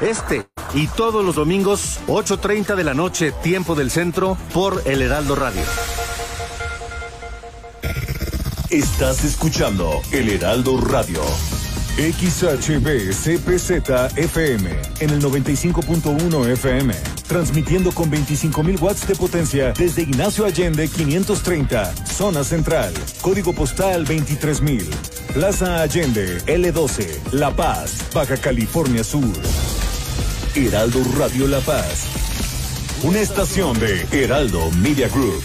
Este y todos los domingos, 8.30 de la noche, tiempo del centro, por El Heraldo Radio. Estás escuchando El Heraldo Radio. XHB CPZ FM en el 95.1 FM, transmitiendo con 25.000 watts de potencia desde Ignacio Allende 530, zona central, código postal 23.000, Plaza Allende L12, La Paz, Baja California Sur. Heraldo Radio La Paz, una estación de Heraldo Media Group.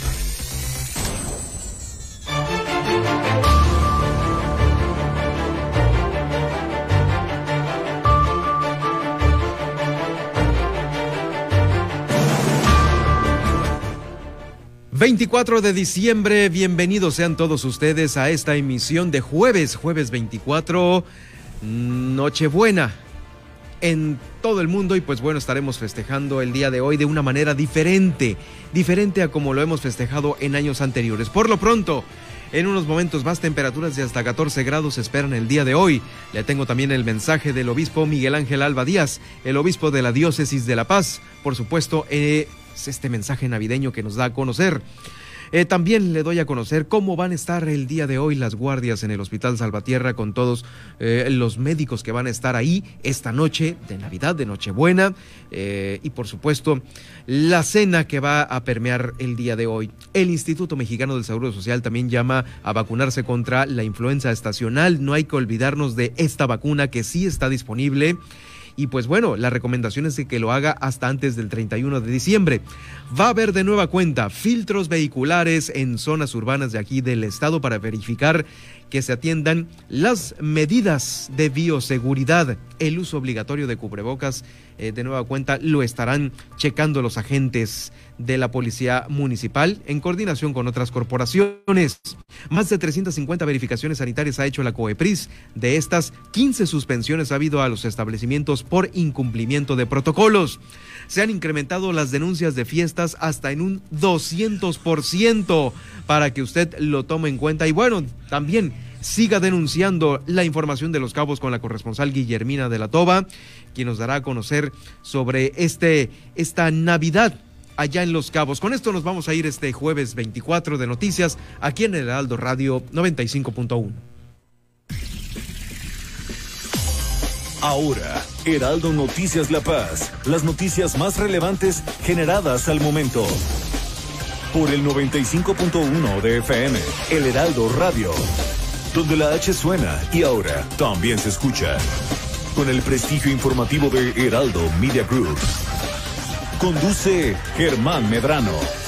24 de diciembre, bienvenidos sean todos ustedes a esta emisión de jueves, jueves 24, Nochebuena en todo el mundo y pues bueno, estaremos festejando el día de hoy de una manera diferente, diferente a como lo hemos festejado en años anteriores. Por lo pronto, en unos momentos más temperaturas de hasta 14 grados esperan el día de hoy. Le tengo también el mensaje del obispo Miguel Ángel Alba Díaz, el obispo de la diócesis de La Paz. Por supuesto, eh, este mensaje navideño que nos da a conocer. Eh, también le doy a conocer cómo van a estar el día de hoy las guardias en el Hospital Salvatierra con todos eh, los médicos que van a estar ahí esta noche de Navidad, de Nochebuena eh, y por supuesto la cena que va a permear el día de hoy. El Instituto Mexicano del Seguro Social también llama a vacunarse contra la influenza estacional. No hay que olvidarnos de esta vacuna que sí está disponible. Y pues bueno, la recomendación es que lo haga hasta antes del 31 de diciembre. Va a haber de nueva cuenta filtros vehiculares en zonas urbanas de aquí del estado para verificar que se atiendan las medidas de bioseguridad. El uso obligatorio de cubrebocas, eh, de nueva cuenta, lo estarán checando los agentes de la Policía Municipal en coordinación con otras corporaciones. Más de 350 verificaciones sanitarias ha hecho la COEPRIS. De estas, 15 suspensiones ha habido a los establecimientos por incumplimiento de protocolos. Se han incrementado las denuncias de fiestas hasta en un 200% para que usted lo tome en cuenta. Y bueno, también siga denunciando la información de los cabos con la corresponsal Guillermina de la Toba, quien nos dará a conocer sobre este, esta Navidad allá en Los Cabos. Con esto nos vamos a ir este jueves 24 de noticias aquí en el Heraldo Radio 95.1. Ahora, Heraldo Noticias La Paz, las noticias más relevantes generadas al momento. Por el 95.1 de FM, El Heraldo Radio, donde la H suena y ahora también se escucha. Con el prestigio informativo de Heraldo Media Group. Conduce Germán Medrano.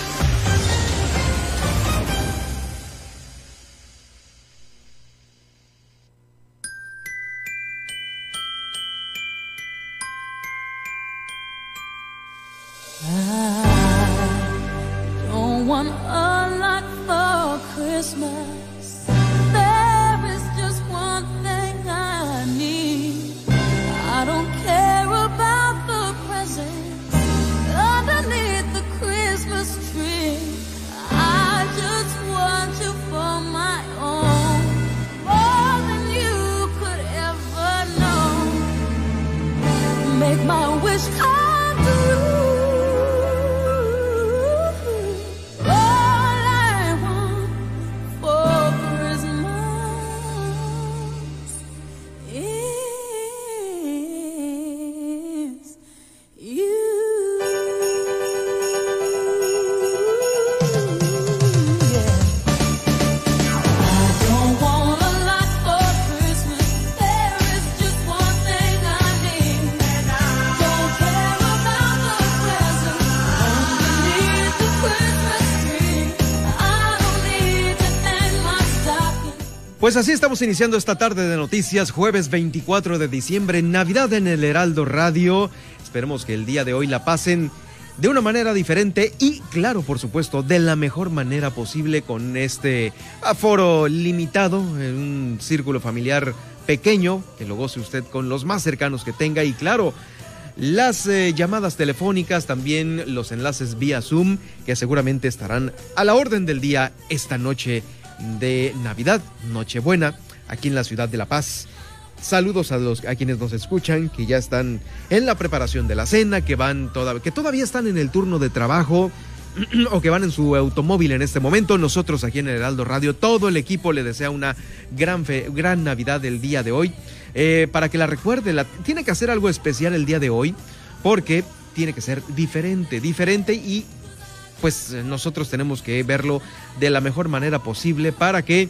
Pues así estamos iniciando esta tarde de noticias, jueves 24 de diciembre, Navidad en el Heraldo Radio. Esperemos que el día de hoy la pasen de una manera diferente y, claro, por supuesto, de la mejor manera posible con este aforo limitado, en un círculo familiar pequeño, que lo goce usted con los más cercanos que tenga y, claro, las eh, llamadas telefónicas, también los enlaces vía Zoom, que seguramente estarán a la orden del día esta noche de Navidad, Nochebuena, aquí en la ciudad de La Paz. Saludos a los a quienes nos escuchan, que ya están en la preparación de la cena, que van que todavía están en el turno de trabajo o que van en su automóvil en este momento. Nosotros aquí en el Heraldo Radio, todo el equipo le desea una gran gran Navidad del día de hoy. Eh, para que la recuerde, la, tiene que hacer algo especial el día de hoy, porque tiene que ser diferente, diferente y pues nosotros tenemos que verlo de la mejor manera posible para que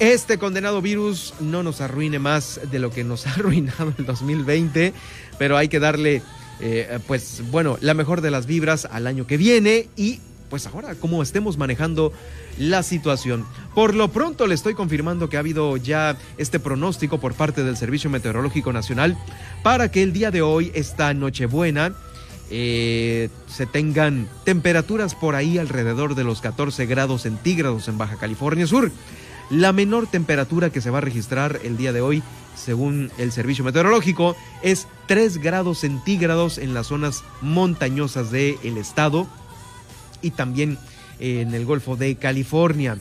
este condenado virus no nos arruine más de lo que nos ha arruinado el 2020, pero hay que darle, eh, pues bueno, la mejor de las vibras al año que viene y pues ahora cómo estemos manejando la situación. Por lo pronto le estoy confirmando que ha habido ya este pronóstico por parte del Servicio Meteorológico Nacional para que el día de hoy, esta Nochebuena, eh, se tengan temperaturas por ahí alrededor de los 14 grados centígrados en Baja California Sur. La menor temperatura que se va a registrar el día de hoy, según el servicio meteorológico, es 3 grados centígrados en las zonas montañosas del estado y también en el Golfo de California.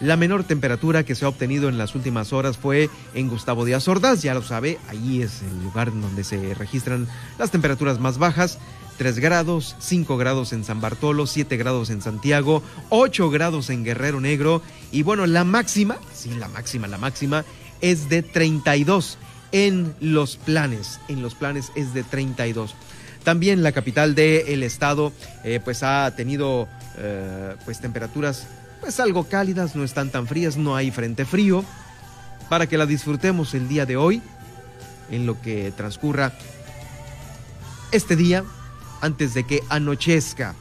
La menor temperatura que se ha obtenido en las últimas horas fue en Gustavo Díaz Ordaz, ya lo sabe, ahí es el lugar donde se registran las temperaturas más bajas. 3 grados, 5 grados en San Bartolo, 7 grados en Santiago, 8 grados en Guerrero Negro y bueno, la máxima, sí, la máxima, la máxima es de 32 en los planes, en los planes es de 32. También la capital del estado eh, pues ha tenido eh, pues temperaturas pues algo cálidas, no están tan frías, no hay frente frío, para que la disfrutemos el día de hoy, en lo que transcurra este día antes de que anochezca.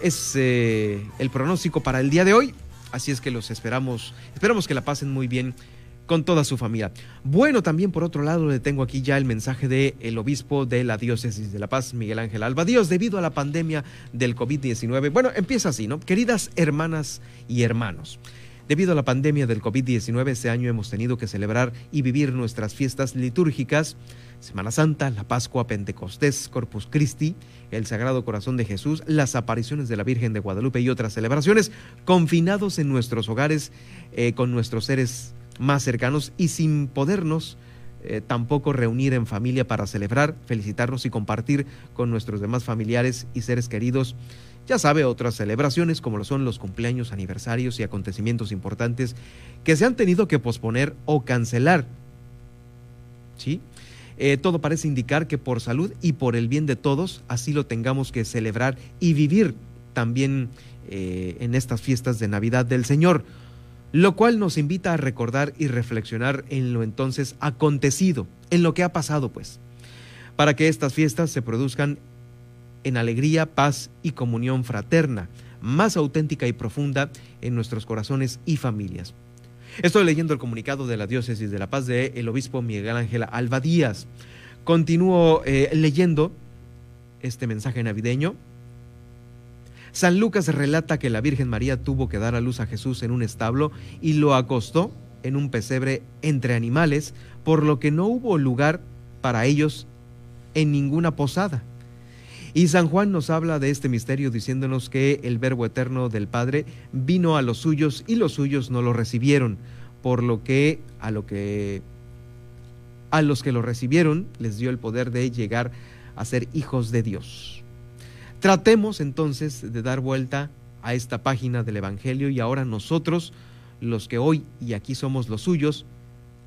Es eh, el pronóstico para el día de hoy, así es que los esperamos, esperamos que la pasen muy bien con toda su familia. Bueno, también por otro lado le tengo aquí ya el mensaje del el obispo de la diócesis de La Paz, Miguel Ángel Alba. Dios, debido a la pandemia del COVID-19, bueno, empieza así, ¿no? Queridas hermanas y hermanos. Debido a la pandemia del COVID-19, este año hemos tenido que celebrar y vivir nuestras fiestas litúrgicas, Semana Santa, la Pascua, Pentecostés, Corpus Christi, el Sagrado Corazón de Jesús, las apariciones de la Virgen de Guadalupe y otras celebraciones, confinados en nuestros hogares eh, con nuestros seres más cercanos y sin podernos eh, tampoco reunir en familia para celebrar, felicitarnos y compartir con nuestros demás familiares y seres queridos ya sabe, otras celebraciones como lo son los cumpleaños, aniversarios y acontecimientos importantes que se han tenido que posponer o cancelar. ¿Sí? Eh, todo parece indicar que por salud y por el bien de todos, así lo tengamos que celebrar y vivir también eh, en estas fiestas de Navidad del Señor, lo cual nos invita a recordar y reflexionar en lo entonces acontecido, en lo que ha pasado, pues, para que estas fiestas se produzcan en alegría, paz y comunión fraterna, más auténtica y profunda en nuestros corazones y familias. Estoy leyendo el comunicado de la Diócesis de La Paz de el obispo Miguel Ángel Alba Díaz. Continúo eh, leyendo este mensaje navideño. San Lucas relata que la Virgen María tuvo que dar a luz a Jesús en un establo y lo acostó en un pesebre entre animales, por lo que no hubo lugar para ellos en ninguna posada. Y San Juan nos habla de este misterio diciéndonos que el Verbo eterno del Padre vino a los suyos y los suyos no lo recibieron, por lo que a lo que a los que lo recibieron les dio el poder de llegar a ser hijos de Dios. Tratemos entonces de dar vuelta a esta página del Evangelio y ahora nosotros, los que hoy y aquí somos los suyos,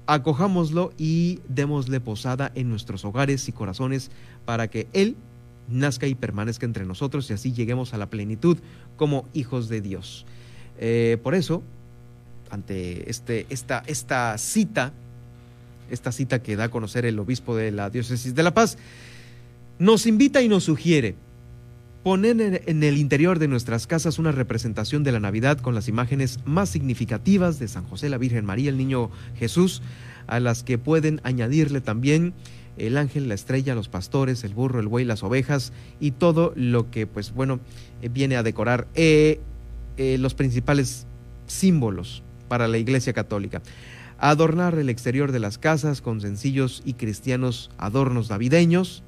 acojámoslo y démosle posada en nuestros hogares y corazones para que Él nazca y permanezca entre nosotros y así lleguemos a la plenitud como hijos de Dios. Eh, por eso, ante este, esta, esta cita, esta cita que da a conocer el obispo de la diócesis de La Paz, nos invita y nos sugiere poner en el interior de nuestras casas una representación de la Navidad con las imágenes más significativas de San José, la Virgen María, el Niño Jesús, a las que pueden añadirle también el ángel, la estrella, los pastores, el burro, el buey, las ovejas y todo lo que, pues bueno, eh, viene a decorar eh, eh, los principales símbolos para la Iglesia Católica. Adornar el exterior de las casas con sencillos y cristianos adornos navideños,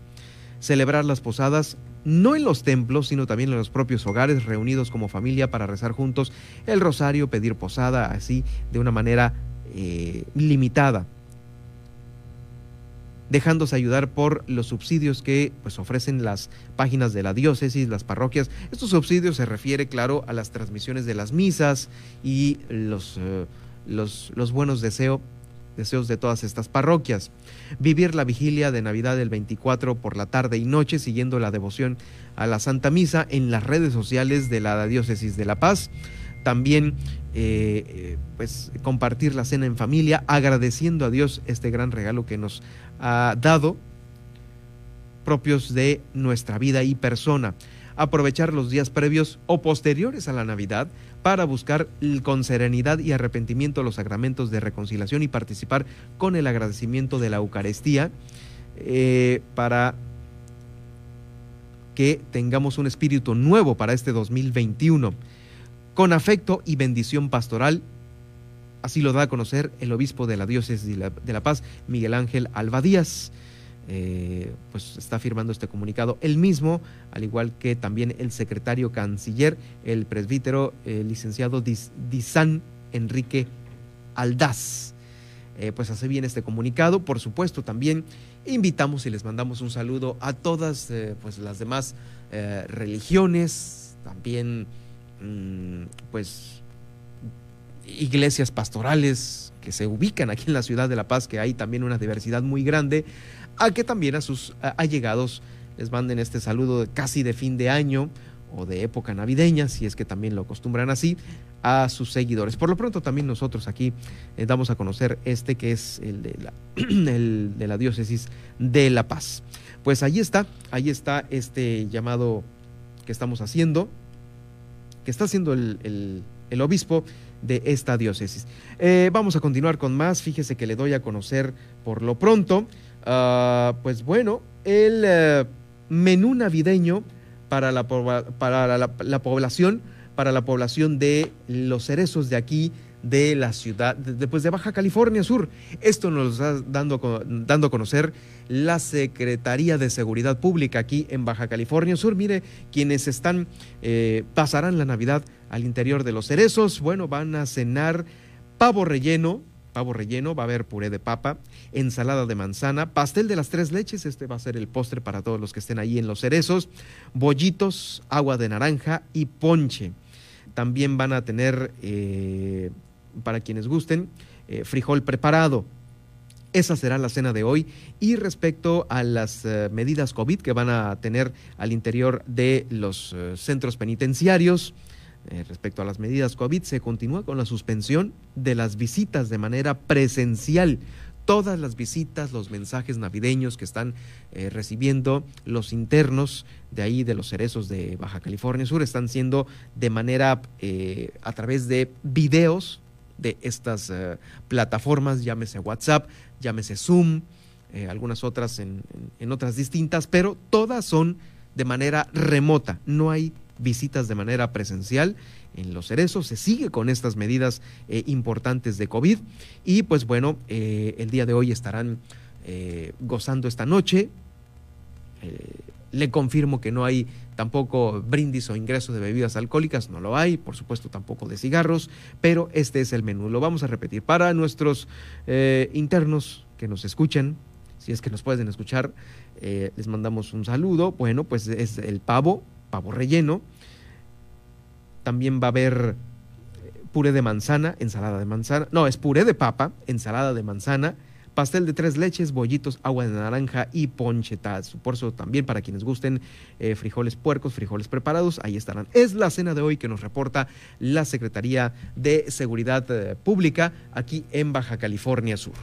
celebrar las posadas no en los templos, sino también en los propios hogares, reunidos como familia para rezar juntos el rosario, pedir posada, así de una manera limitada dejándose ayudar por los subsidios que pues, ofrecen las páginas de la diócesis, las parroquias. Estos subsidios se refiere, claro, a las transmisiones de las misas y los, eh, los, buenos deseos de todas estas parroquias. Vivir la vigilia de Navidad del 24 por la tarde y noche siguiendo la devoción a la Santa Misa en las redes sociales de la Diócesis de La Paz. También eh, eh, pues compartir la cena en familia, agradeciendo a Dios este gran regalo que nos ha dado, propios de nuestra vida y persona. Aprovechar los días previos o posteriores a la Navidad para buscar con serenidad y arrepentimiento los sacramentos de reconciliación y participar con el agradecimiento de la Eucaristía eh, para que tengamos un espíritu nuevo para este 2021 con afecto y bendición pastoral. Así lo da a conocer el obispo de la diócesis de la, Paz, Miguel Ángel Alba Díaz. Eh, pues está firmando este comunicado él mismo, al igual que también el secretario canciller, el presbítero el licenciado Dizan Enrique Aldaz. Eh, pues hace bien este comunicado. Por supuesto, también invitamos y les mandamos un saludo a todas eh, pues las demás religiones, también Mm, pues iglesias pastorales que se ubican aquí en la ciudad de La Paz, que hay también una diversidad muy grande, a que también a sus allegados les manden este saludo casi de fin de año o de época navideña, si es que también lo acostumbran así, a sus seguidores. Por lo pronto también nosotros aquí eh, damos a conocer este que es el de, la, el diócesis de La Paz. Pues ahí está, ahí está este llamado que estamos haciendo que está haciendo el, obispo de esta diócesis. Eh, vamos a continuar con más. Fíjese que le doy a conocer por lo pronto, ah, pues bueno, el eh, menú navideño para la, para la, población, para la población de los cerezos de aquí de la ciudad, de, pues de Baja California Sur. Esto nos lo está dando, dando a conocer la Secretaría de Seguridad Pública aquí en Baja California Sur. Mire, quienes están, eh, pasarán la Navidad al interior de los cerezos, bueno, van a cenar pavo relleno, pavo relleno, va a haber puré de papa, ensalada de manzana, pastel de las tres leches, este va a ser el postre para todos los que estén ahí en los cerezos, bollitos, agua de naranja y ponche. También van a tener eh, para quienes gusten, eh, frijol preparado. Esa será la cena de hoy. Y respecto a las eh, medidas COVID que van a tener al interior de los centros penitenciarios, respecto a las medidas COVID, se continúa con la suspensión de las visitas de manera presencial. Todas las visitas, los mensajes navideños que están recibiendo los internos de ahí, de los cerezos de Baja California Sur, están siendo de manera a través de videos de estas eh, plataformas, llámese WhatsApp, llámese Zoom, eh, algunas otras en, otras distintas, pero todas son de manera remota, no hay visitas de manera presencial en los cerezos, se sigue con estas medidas eh, importantes de COVID y pues bueno, el día de hoy estarán gozando esta noche. le confirmo que no hay tampoco brindis o ingreso de bebidas alcohólicas, no lo hay, por supuesto tampoco de cigarros, pero este es el menú. Lo vamos a repetir para nuestros eh, internos que nos escuchan, si es que nos pueden escuchar, eh, les mandamos un saludo. Bueno, pues es el pavo, pavo relleno. También va a haber eh, puré de manzana, ensalada de manzana. No, es puré de papa, ensalada de manzana pastel de tres leches, bollitos, agua de naranja y ponchetas. Por eso también para quienes gusten eh, frijoles puercos, frijoles preparados, ahí estarán. Es la cena de hoy que nos reporta la Secretaría de Seguridad eh, Pública aquí en Baja California Sur.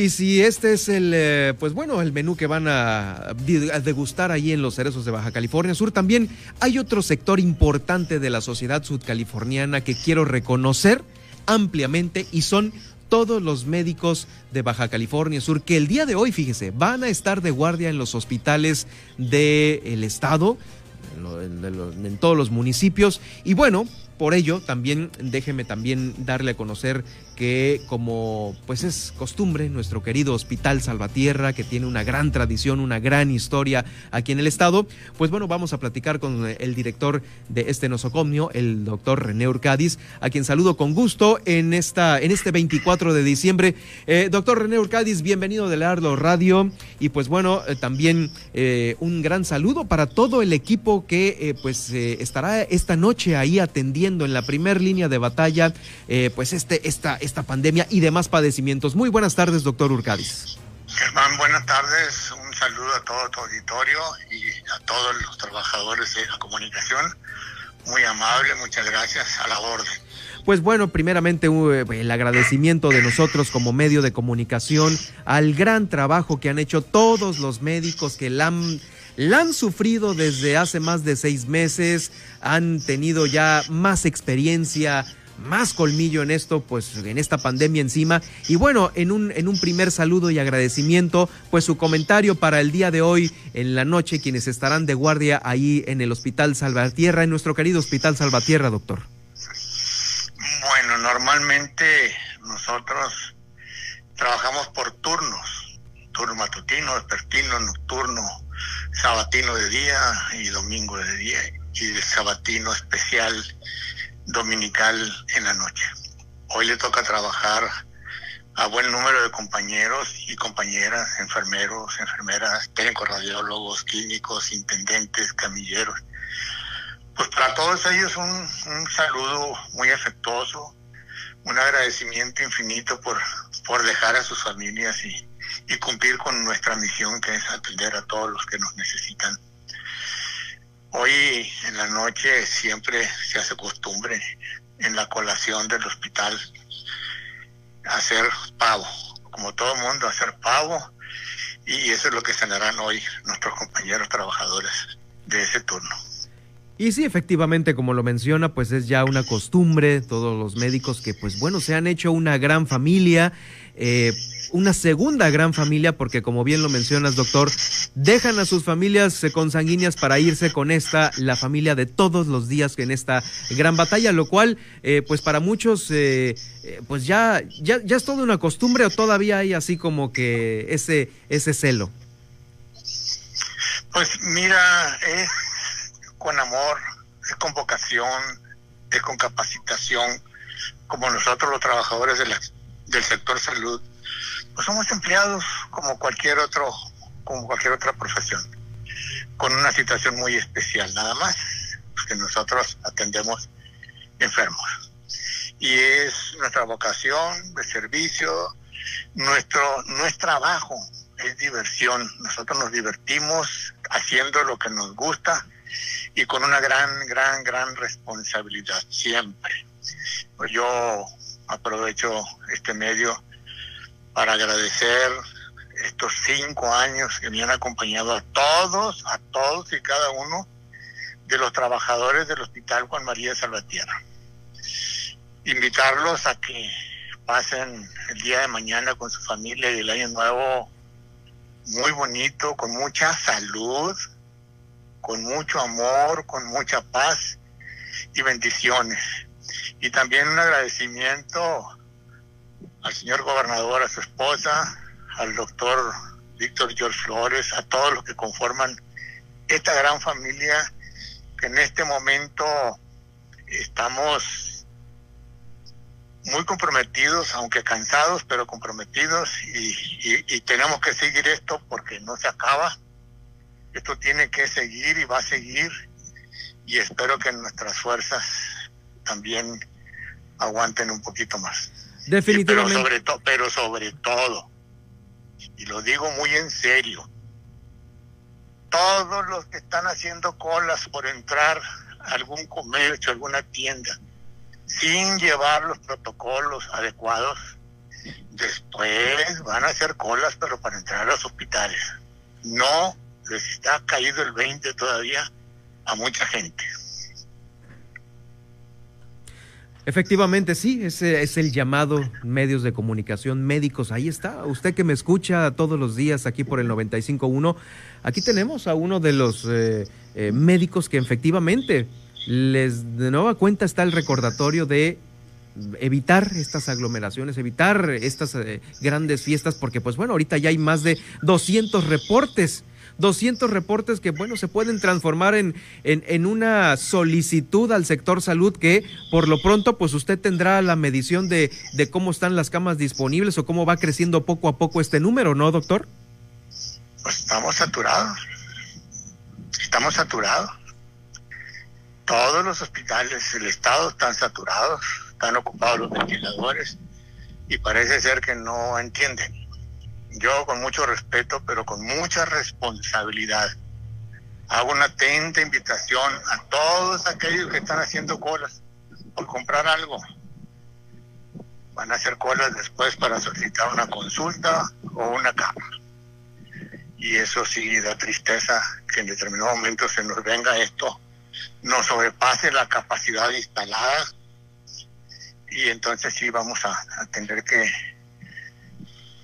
Bueno, y si este es el, eh, pues bueno, el menú que van a, degustar ahí en los cerezos de Baja California Sur, también hay otro sector importante de la sociedad sudcaliforniana que quiero reconocer ampliamente y son todos los médicos de Baja California Sur que el día de hoy, fíjese, van a estar de guardia en los hospitales del estado, en todos los municipios. Y bueno, por ello, también déjeme también darle a conocer que como pues es costumbre, nuestro querido Hospital Salvatierra, que tiene una gran tradición, una gran historia aquí en el estado, pues bueno, vamos a platicar con el director de este nosocomio, el doctor René Urcadis, a quien saludo con gusto en, esta, en este 24 de diciembre. Eh, doctor René Urcadis, bienvenido de Arlo Radio y pues bueno, eh, también eh, un gran saludo para todo el equipo que pues estará esta noche ahí atendiendo en la primera línea de batalla, pues este, esta, esta pandemia y demás padecimientos. Muy buenas tardes, doctor Urcadis. Germán, buenas tardes. Un saludo a todo tu auditorio y a todos los trabajadores de la comunicación. Muy amable, muchas gracias. A la orden. Pues bueno, primeramente el agradecimiento de nosotros como medio de comunicación al gran trabajo que han hecho todos los médicos que la han, la han sufrido desde hace más de seis meses, han tenido ya más experiencia más colmillo en esto, pues en esta pandemia encima. Y bueno, en un, en un primer saludo y agradecimiento, pues su comentario para el día de hoy en la noche, quienes estarán de guardia ahí en el Hospital Salvatierra, en nuestro querido Hospital Salvatierra, doctor. Bueno, normalmente nosotros trabajamos por turnos, turno matutino, vespertino, nocturno, sabatino de día y domingo de día y de sabatino especial dominical en la noche. Hoy le toca trabajar a buen número de compañeros y compañeras, enfermeros, enfermeras, técnicos radiólogos, clínicos, intendentes, camilleros. Pues para todos ellos un, un saludo muy afectuoso, un agradecimiento infinito por, por dejar a sus familias y, y cumplir con nuestra misión que es atender a todos los que nos necesitan Hoy en la noche siempre se hace costumbre en la colación del hospital hacer pavo, como todo mundo, hacer pavo y eso es lo que cenarán hoy nuestros compañeros trabajadores de ese turno. Y sí, efectivamente, como lo menciona, pues es ya una costumbre, todos los médicos que, pues bueno, se han hecho una gran familia. Eh, una segunda gran familia, porque como bien lo mencionas, doctor, dejan a sus familias consanguíneas para irse con esta, la familia de todos los días en esta gran batalla, lo cual, eh, pues para muchos, eh, eh, pues ya, ya, ya es toda una costumbre o todavía hay así como que ese, ese celo. Pues mira, es con amor, es con vocación, es con capacitación, como nosotros los trabajadores de del sector salud, pues somos empleados como cualquier otro, como cualquier otra profesión, con una situación muy especial, nada más, que nosotros atendemos enfermos. Y es nuestra vocación de servicio, nuestro, no es trabajo, es diversión. Nosotros nos divertimos haciendo lo que nos gusta y con una gran, gran, gran responsabilidad siempre. Pues yo aprovecho este medio para agradecer estos cinco años que me han acompañado a todos, a todos y cada uno de los trabajadores del Hospital Juan María de Salvatierra. Invitarlos a que pasen el día de mañana con su familia y el año nuevo muy bonito, con mucha salud, con mucho amor, con mucha paz y bendiciones. Y también un agradecimiento al señor gobernador, a su esposa, al doctor Víctor George Flores, a todos los que conforman esta gran familia que en este momento estamos muy comprometidos, aunque cansados, pero comprometidos y, tenemos que seguir esto porque no se acaba. Esto tiene que seguir y va a seguir y espero que nuestras fuerzas también aguanten un poquito más. Definitivamente. pero, sobre pero sobre todo, y lo digo muy en serio, todos los que están haciendo colas por entrar a algún comercio, alguna tienda, sin llevar los protocolos adecuados, después van a hacer colas, pero para entrar a los hospitales. No les está caído el 20 todavía a mucha gente. Efectivamente, sí, ese es el llamado medios de comunicación médicos. Ahí está, usted que me escucha todos los días aquí por el 95.1, aquí tenemos a uno de los eh, eh, médicos que efectivamente les de nueva cuenta está el recordatorio de evitar estas aglomeraciones, evitar estas eh, grandes fiestas, porque pues bueno, ahorita ya hay más de 200 reportes 200 reportes que, bueno, se pueden transformar en, en, una solicitud al sector salud que por lo pronto, pues usted tendrá la medición de, de cómo están las camas disponibles o cómo va creciendo poco a poco este número, ¿no, doctor? Pues estamos saturados. Estamos saturados. Todos los hospitales del estado están saturados, están ocupados los ventiladores y parece ser que no entienden yo con mucho respeto, pero con mucha responsabilidad, hago una atenta invitación a todos aquellos que están haciendo colas por comprar algo. Van a hacer colas después para solicitar una consulta o una cama. Y eso sí da tristeza que en determinado momento se nos venga esto, nos sobrepase la capacidad instalada y entonces sí vamos a, a tener que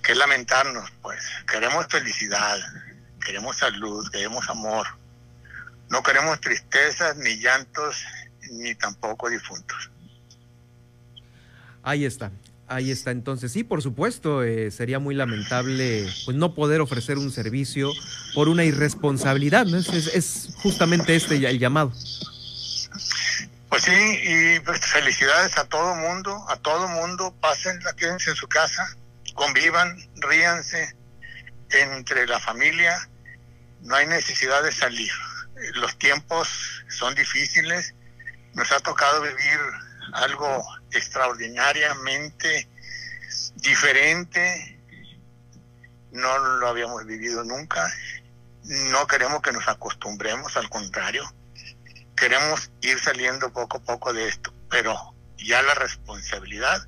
que lamentarnos, pues. Queremos felicidad, queremos salud, queremos amor. No queremos tristezas, ni llantos, ni tampoco difuntos. Ahí está. Ahí está, entonces sí, por supuesto, eh, sería muy lamentable pues, no poder ofrecer un servicio por una irresponsabilidad, ¿no? Es, es, justamente este el llamado. Pues sí, y pues, felicidades a todo mundo, a todo mundo, pasen, quédense en su casa, convivan, ríanse entre la familia, no hay necesidad de salir. Los tiempos son difíciles, nos ha tocado vivir algo extraordinariamente diferente, no lo habíamos vivido nunca, no queremos que nos acostumbremos, al contrario, queremos ir saliendo poco a poco de esto, pero ya la responsabilidad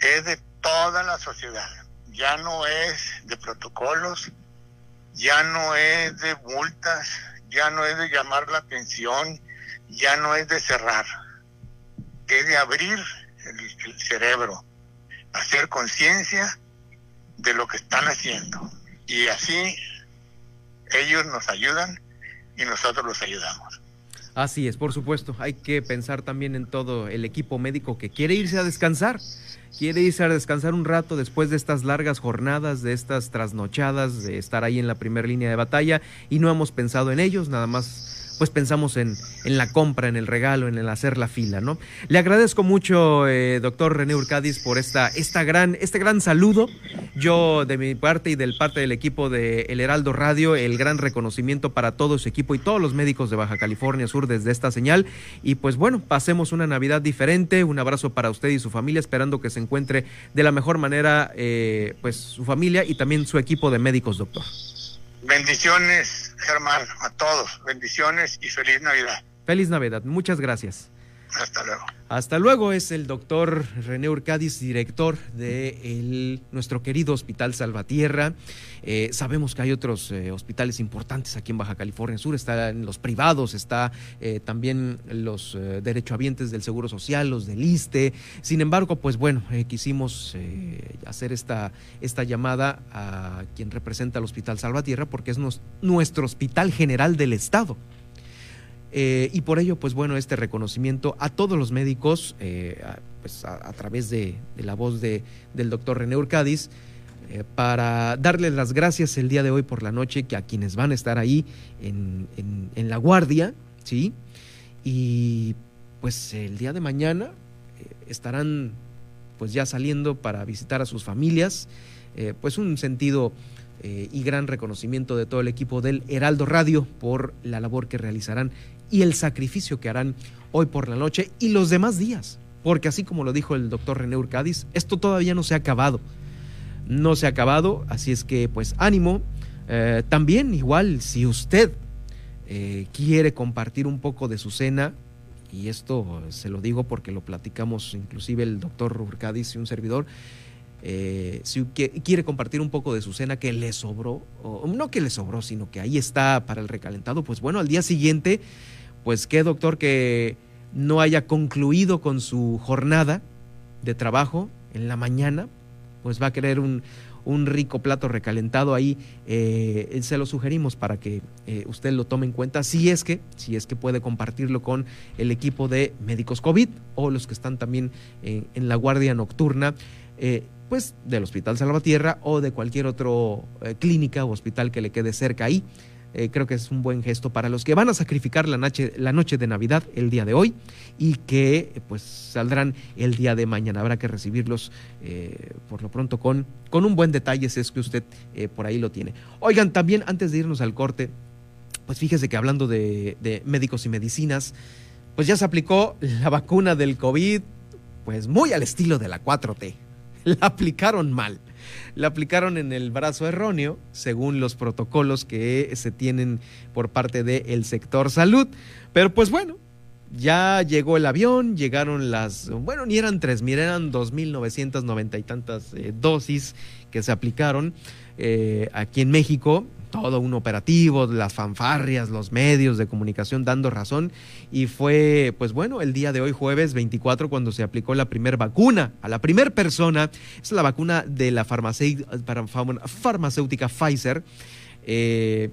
es de toda la sociedad. Ya no es de protocolos, ya no es de multas, ya no es de llamar la atención, ya no es de cerrar, es de abrir el, cerebro, hacer conciencia de lo que están haciendo. Y así ellos nos ayudan y nosotros los ayudamos. Así es, por supuesto. Hay que pensar también en todo el equipo médico que quiere irse a descansar quiere irse a descansar un rato después de estas largas jornadas, de estas trasnochadas, de estar ahí en la primera línea de batalla y no hemos pensado en ellos, nada más pues pensamos en, en, la compra, en el regalo, en el hacer la fila, ¿no? Le agradezco mucho, eh, doctor René Urcadis, por esta, esta gran, este gran saludo. Yo, de mi parte y del parte del equipo de El Heraldo Radio, el gran reconocimiento para todo su equipo y todos los médicos de Baja California Sur desde esta señal. Y pues bueno, pasemos una Navidad diferente. Un abrazo para usted y su familia, esperando que se encuentre de la mejor manera, eh, pues su familia y también su equipo de médicos, doctor. Bendiciones, Germán, a todos. Bendiciones y feliz Navidad. Feliz Navidad. Muchas gracias. Hasta luego. Hasta luego es el doctor René Urcadis, director de nuestro querido Hospital Salvatierra. Eh, sabemos que hay otros eh, hospitales importantes aquí en Baja California Sur, están los privados, está eh, también los derechohabientes del Seguro Social, los del ISTE. Sin embargo, pues bueno, quisimos hacer esta, esta llamada a quien representa al Hospital Salvatierra porque es nuestro hospital general del Estado. Eh, y por ello, pues bueno, este reconocimiento a todos los médicos, eh, a, pues a, través de, la voz de, del doctor René Urcadis, eh, para darles las gracias el día de hoy por la noche, que a quienes van a estar ahí en, en, la guardia, ¿sí? Y pues el día de mañana estarán pues ya saliendo para visitar a sus familias, pues un sentido y gran reconocimiento de todo el equipo del Heraldo Radio por la labor que realizarán y el sacrificio que harán hoy por la noche y los demás días. Porque así como lo dijo el doctor René Urcadis, esto todavía no se ha acabado. No se ha acabado, así es que pues ánimo. Eh, también igual si usted eh, quiere compartir un poco de su cena, y esto se lo digo porque lo platicamos inclusive el doctor Urcadis y un servidor, eh, si quiere compartir un poco de su cena que le sobró, no que le sobró, sino que ahí está para el recalentado, pues bueno, al día siguiente pues qué doctor que no haya concluido con su jornada de trabajo en la mañana, pues va a querer un, un rico plato recalentado ahí, eh, se lo sugerimos para que eh, usted lo tome en cuenta si es que, si es que puede compartirlo con el equipo de médicos COVID o los que están también eh, en la guardia nocturna. pues del Hospital Salvatierra o de cualquier otro clínica o hospital que le quede cerca ahí. Eh, creo que es un buen gesto para los que van a sacrificar la noche, la noche de Navidad el día de hoy y que pues saldrán el día de mañana. Habrá que recibirlos eh, por lo pronto con, con un buen detalle si es que usted eh, por ahí lo tiene. Oigan, también antes de irnos al corte, pues fíjese que hablando de, de médicos y medicinas, pues ya se aplicó la vacuna del COVID, pues muy al estilo de la 4T. La aplicaron mal la aplicaron en el brazo erróneo, según los protocolos que se tienen por parte del sector salud. Pero pues bueno, ya llegó el avión, llegaron las, bueno, ni eran tres, mira, eran 2.990 y tantas eh, dosis que se aplicaron eh, aquí en México todo un operativo, las fanfarrias, los medios de comunicación dando razón. Y fue, pues bueno, el día de hoy, jueves 24, cuando se aplicó la primera vacuna a la primera persona. Es la vacuna de la farmacéutica Pfizer eh,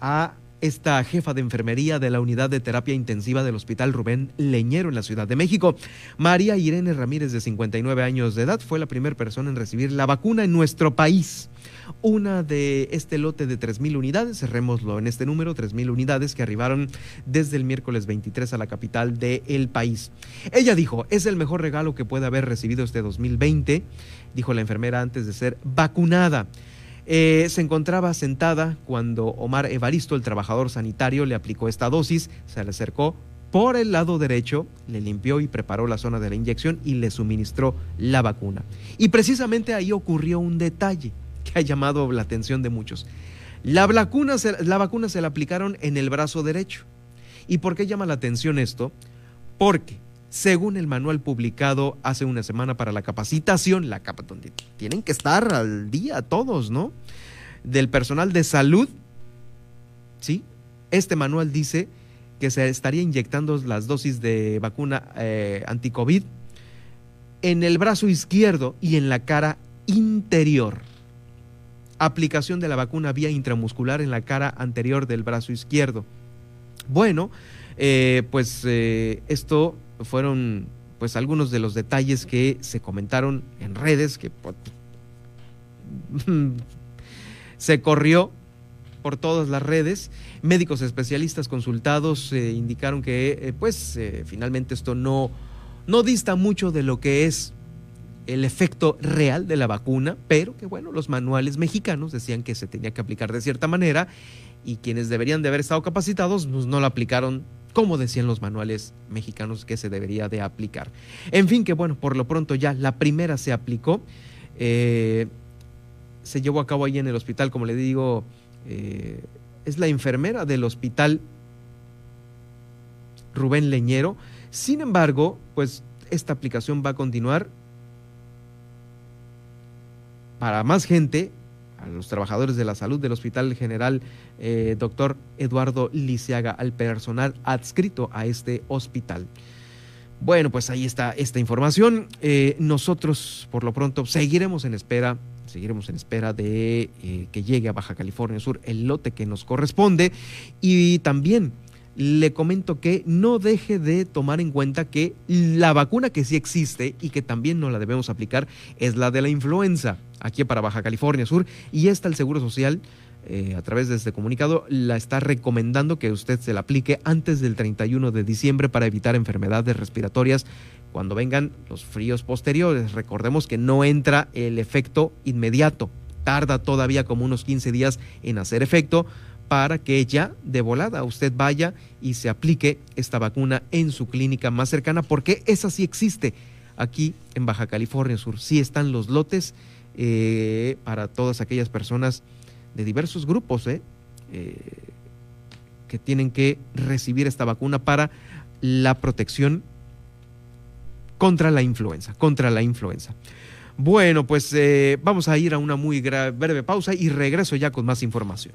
a esta jefa de enfermería de la unidad de terapia intensiva del Hospital Rubén Leñero en la Ciudad de México. María Irene Ramírez, de 59 años de edad, fue la primera persona en recibir la vacuna en nuestro país. Una de este lote de 3.000 unidades, cerrémoslo en este número, 3.000 unidades que arribaron desde el miércoles 23 a la capital del país. Ella dijo, es el mejor regalo que puede haber recibido este 2020, dijo la enfermera antes de ser vacunada. Eh, se encontraba sentada cuando Omar Evaristo, el trabajador sanitario, le aplicó esta dosis, se le acercó por el lado derecho, le limpió y preparó la zona de la inyección y le suministró la vacuna. Y precisamente ahí ocurrió un detalle que ha llamado la atención de muchos. La vacuna, se, la aplicaron en el brazo derecho. ¿Y por qué llama la atención esto? Porque, según el manual publicado hace una semana para la capacitación, la capa donde tienen que estar al día todos, ¿no? Del personal de salud, ¿sí? Este manual dice que se estaría inyectando las dosis de vacuna eh, anti-COVID en el brazo izquierdo y en la cara interior aplicación de la vacuna vía intramuscular en la cara anterior del brazo izquierdo. Bueno, eh, pues eh, esto fueron pues algunos de los detalles que se comentaron en redes, que pues, se corrió por todas las redes. Médicos especialistas consultados eh, indicaron que pues finalmente esto no, no dista mucho de lo que es el efecto real de la vacuna, pero que bueno, los manuales mexicanos decían que se tenía que aplicar de cierta manera y quienes deberían de haber estado capacitados pues, no lo aplicaron como decían los manuales mexicanos que se debería de aplicar. En fin, que bueno, por lo pronto ya la primera se aplicó, eh, se llevó a cabo ahí en el hospital, como le digo, eh, es la enfermera del hospital Rubén Leñero. Sin embargo, pues esta aplicación va a continuar para más gente, a los trabajadores de la salud del Hospital General eh, Doctor Eduardo Lisiaga, al personal adscrito a este hospital. Bueno, pues ahí está esta información. Eh, nosotros, por lo pronto, seguiremos en espera, seguiremos en espera de eh, que llegue a Baja California Sur el lote que nos corresponde y también le comento que no deje de tomar en cuenta que la vacuna que sí existe y que también no la debemos aplicar es la de la influenza, aquí para Baja California Sur, y esta el Seguro Social, eh, a través de este comunicado, la está recomendando que usted se la aplique antes del 31 de diciembre para evitar enfermedades respiratorias cuando vengan los fríos posteriores. Recordemos que no entra el efecto inmediato, tarda todavía como unos 15 días en hacer efecto para que ya de volada usted vaya y se aplique esta vacuna en su clínica más cercana, porque esa sí existe aquí en Baja California Sur. Sí están los lotes eh, para todas aquellas personas de diversos grupos eh, eh, que tienen que recibir esta vacuna para la protección contra la influenza, contra la influenza. Bueno, pues vamos a ir a una muy breve pausa y regreso ya con más información.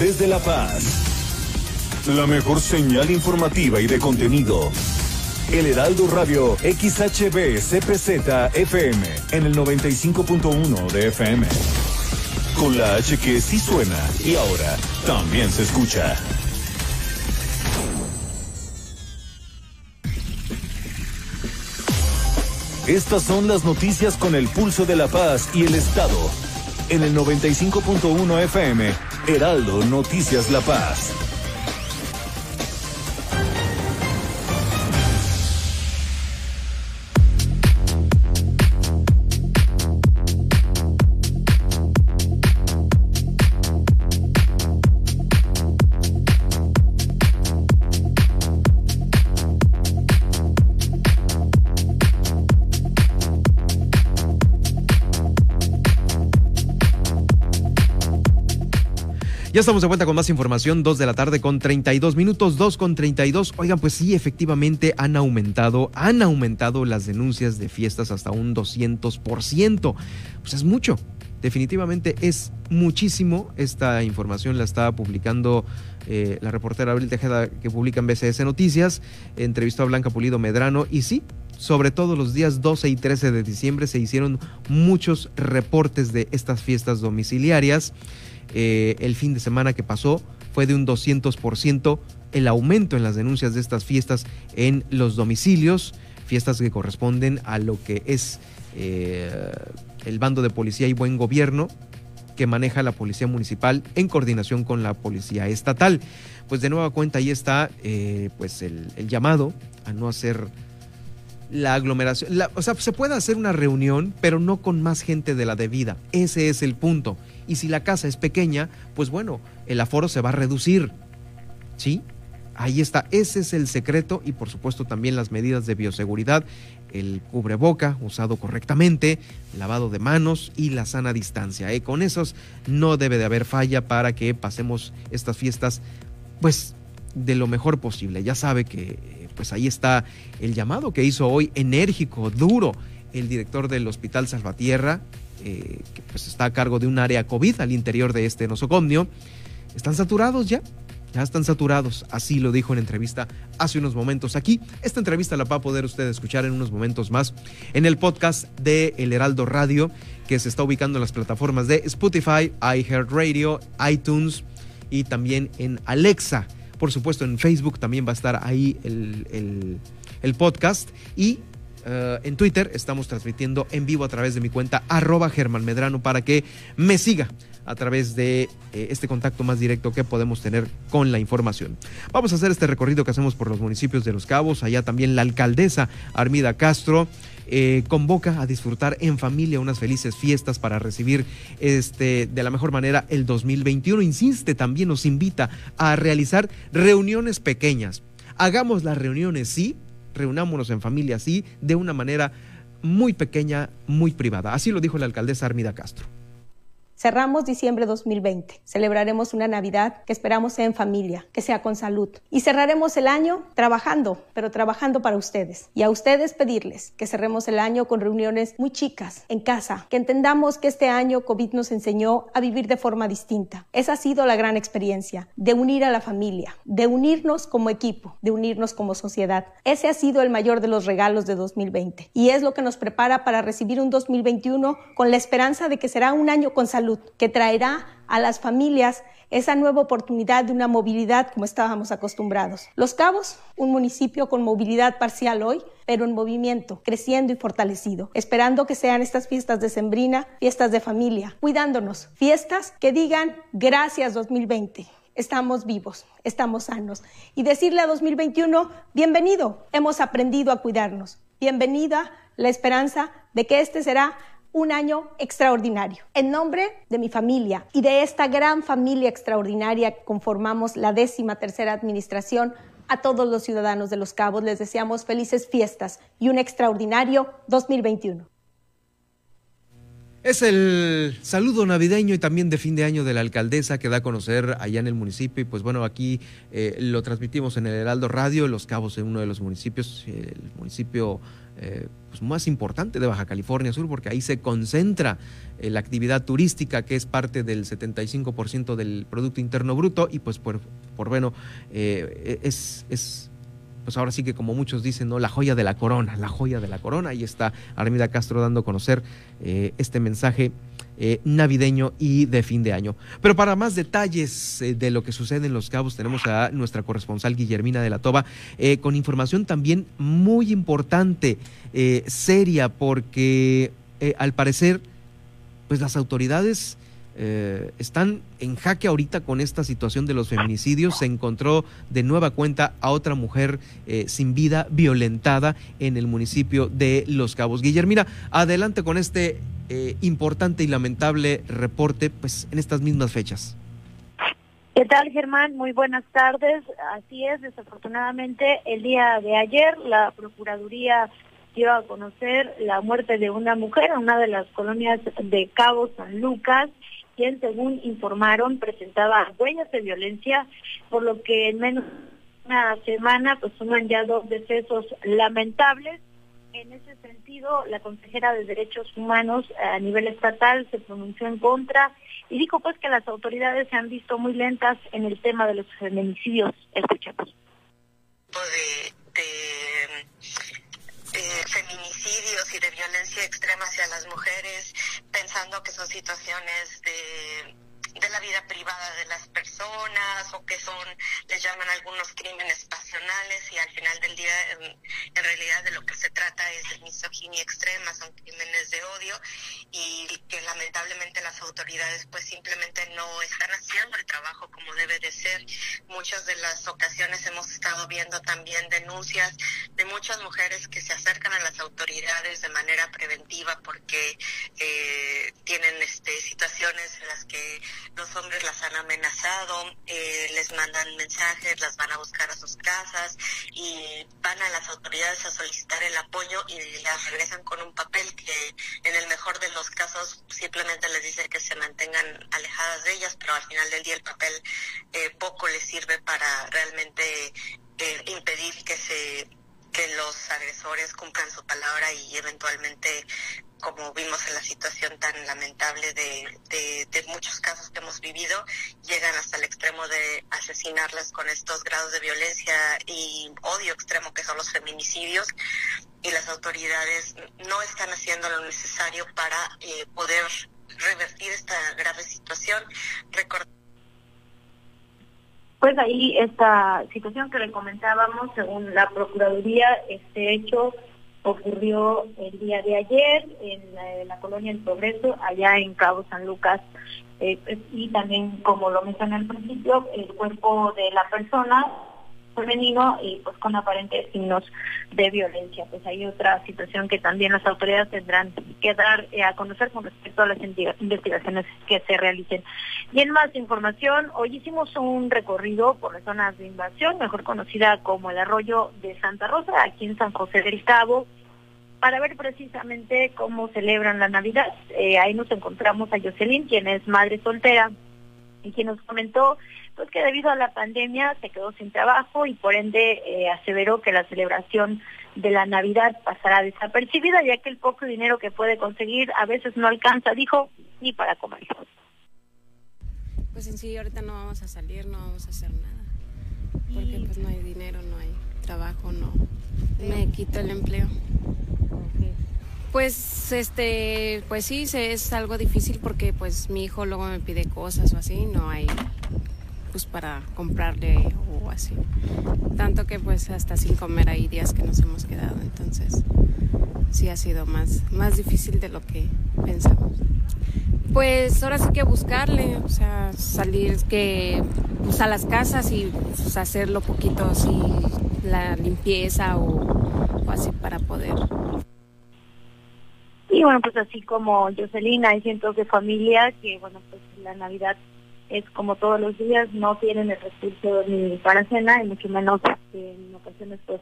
Desde La Paz, la mejor señal informativa y de contenido. El Heraldo Radio XHB CPZ FM en el 95.1 de FM. Con la H que sí suena y ahora también se escucha. Estas son las noticias con el pulso de la paz y el Estado. En el 95.1 FM Heraldo Noticias La Paz. Estamos de vuelta con más información, 2 de la tarde con 32 minutos, 2 con 32. Oigan, pues sí, efectivamente han aumentado, han aumentado las denuncias de fiestas hasta un 200%. Pues es mucho, definitivamente es muchísimo. Esta información la está publicando eh, la reportera Abril Tejeda que publica en BCS Noticias. Entrevistó a Blanca Pulido Medrano y sí, sobre todo los días 12 y 13 de diciembre se hicieron muchos reportes de estas fiestas domiciliarias. Eh, el fin de semana que pasó fue de un 200% el aumento en las denuncias de estas fiestas en los domicilios, fiestas que corresponden a lo que es eh, el bando de policía y buen gobierno que maneja la policía municipal en coordinación con la policía estatal. Pues de nueva cuenta ahí está eh, pues el, llamado a no hacer la aglomeración. o sea, se puede hacer una reunión, pero no con más gente de la debida. Ese es el punto. Y si la casa es pequeña, pues bueno, el aforo se va a reducir. ¿Sí? Ahí está, ese es el secreto y por supuesto también las medidas de bioseguridad, el cubreboca usado correctamente, lavado de manos y la sana distancia. ¿eh? Con esos no debe de haber falla para que pasemos estas fiestas pues de lo mejor posible. Ya sabe que pues ahí está el llamado que hizo hoy enérgico, duro, el director del Hospital Salvatierra, eh, que pues está a cargo de un área COVID al interior de este nosocomio, están saturados ya. Ya están saturados, así lo dijo en entrevista hace unos momentos aquí. Esta entrevista la va a poder usted escuchar en unos momentos más en el podcast de El Heraldo Radio, que se está ubicando en las plataformas de Spotify, iHeartRadio, iTunes y también en Alexa. Por supuesto, en Facebook también va a estar ahí el, el podcast. Y eh, en Twitter estamos transmitiendo en vivo a través de mi cuenta arroba Germán Medrano para que me siga a través de eh, este contacto más directo que podemos tener con la información. Vamos a hacer este recorrido que hacemos por los municipios de Los Cabos. Allá también la alcaldesa Armida Castro eh, convoca a disfrutar en familia unas felices fiestas para recibir este, de la mejor manera el 2021. Insiste también, nos invita a realizar reuniones pequeñas. Hagamos las reuniones, sí, reunámonos en familia así, de una manera muy pequeña, muy privada. Así lo dijo la alcaldesa Armida Castro. Cerramos diciembre 2020. Celebraremos una Navidad que esperamos sea en familia, que sea con salud. Y cerraremos el año trabajando, pero trabajando para ustedes. Y a ustedes pedirles que cerremos el año con reuniones muy chicas, en casa, que entendamos que este año COVID nos enseñó a vivir de forma distinta. Esa ha sido la gran experiencia, de unir a la familia, de unirnos como equipo, de unirnos como sociedad. Ese ha sido el mayor de los regalos de 2020 y es lo que nos prepara para recibir un 2021 con la esperanza de que será un año con salud que traerá a las familias esa nueva oportunidad de una movilidad como estábamos acostumbrados. Los Cabos, un municipio con movilidad parcial hoy, pero en movimiento, creciendo y fortalecido, esperando que sean estas fiestas de sembrina, fiestas de familia, cuidándonos, fiestas que digan gracias 2020 estamos vivos, estamos sanos. Y decirle a 2021, bienvenido, hemos aprendido a cuidarnos. Bienvenida la esperanza de que este será un año extraordinario. En nombre de mi familia y de esta gran familia extraordinaria que conformamos la décima tercera administración, a todos los ciudadanos de Los Cabos les deseamos felices fiestas y un extraordinario 2021. Es el saludo navideño y también de fin de año de la alcaldesa que da a conocer allá en el municipio. Y pues bueno, aquí eh, lo transmitimos en el Heraldo Radio, Los Cabos en uno de los municipios, el municipio eh, pues más importante de Baja California Sur, porque ahí se concentra eh, la actividad turística, que es parte del 75% del Producto Interno Bruto, y pues por, por bueno, eh, es, es, pues ahora sí que como muchos dicen, ¿no? La joya de la corona, la joya de la corona. Ahí está Armida Castro dando a conocer este mensaje eh, navideño y de fin de año. Pero para más detalles eh, de lo que sucede en Los Cabos, tenemos a nuestra corresponsal Guillermina de la Toba eh, con información también muy importante, seria, porque al parecer, pues las autoridades están en jaque ahorita con esta situación de los feminicidios. Se encontró de nueva cuenta a otra mujer sin vida, violentada en el municipio de Los Cabos. Guillermina, adelante con este eh, importante y lamentable reporte, pues en estas mismas fechas. ¿Qué tal, Germán? Muy buenas tardes. Así es, desafortunadamente, el día de ayer la Procuraduría dio a conocer la muerte de una mujer en una de las colonias de Cabo San Lucas quien, según informaron, presentaba huellas de violencia, por lo que en menos de una semana pues suman ya dos decesos lamentables. En ese sentido, la consejera de Derechos Humanos a nivel estatal se pronunció en contra y dijo pues que las autoridades se han visto muy lentas en el tema de los feminicidios. Escuchemos. De, feminicidios y de violencia extrema hacia las mujeres, pensando que son situaciones de de la vida privada de las personas o que son, les llaman algunos crímenes pasionales y al final del día en, realidad de lo que se trata es de misoginia extrema, son crímenes de odio y que lamentablemente las autoridades pues simplemente no están haciendo el trabajo como debe de ser. Muchas de las ocasiones hemos estado viendo también denuncias de muchas mujeres que se acercan a las autoridades de manera preventiva porque eh, tienen este, situaciones en las que los hombres las han amenazado, eh, les mandan mensajes, las van a buscar a sus casas y van a las autoridades a solicitar el apoyo y las regresan con un papel que en el mejor de los casos simplemente les dice que se mantengan alejadas de ellas, pero al final del día el papel eh, poco les sirve para realmente eh, impedir que se que los agresores cumplan su palabra y eventualmente como vimos en la situación tan lamentable de, muchos casos que hemos vivido, llegan hasta el extremo de asesinarlas con estos grados de violencia y odio extremo que son los feminicidios y las autoridades no están haciendo lo necesario para eh, poder revertir esta grave situación. Pues ahí esta situación que le comentábamos, según la Procuraduría, este hecho ocurrió el día de ayer en la, colonia El Progreso, allá en Cabo San Lucas. Eh, pues, y también, como lo mencioné al principio, el cuerpo de la persona femenino y pues con aparentes signos de violencia. Pues hay otra situación que también las autoridades tendrán que dar eh, a conocer con respecto a las investigaciones que se realicen. Y en más información, hoy hicimos un recorrido por las zonas de invasión, mejor conocida como el arroyo de Santa Rosa, aquí en San José del Cabo, para ver precisamente cómo celebran la Navidad. Eh, ahí nos encontramos a Jocelyn, quien es madre soltera y quien nos comentó pues que debido a la pandemia se quedó sin trabajo y por ende eh, aseveró que la celebración de la Navidad pasará desapercibida ya que el poco dinero que puede conseguir a veces no alcanza, dijo, ni para comer. Pues en sí ahorita no vamos a salir, no vamos a hacer nada, porque pues no hay dinero, no hay trabajo, no, me quito el empleo. Pues este, pues sí, es algo difícil porque pues mi hijo luego me pide cosas o así, no hay pues para comprarle o así. Tanto que pues hasta sin comer hay días que nos hemos quedado, entonces sí ha sido más, más difícil de lo que pensamos. Pues ahora sí que buscarle, o sea, salir que pues, a las casas y pues, hacerlo poquito así, la limpieza o, o así para poder y bueno, pues así como Jocelyn, hay cientos de familias que, bueno, pues la Navidad es como todos los días, no tienen el recurso ni para cena y mucho menos en ocasiones pues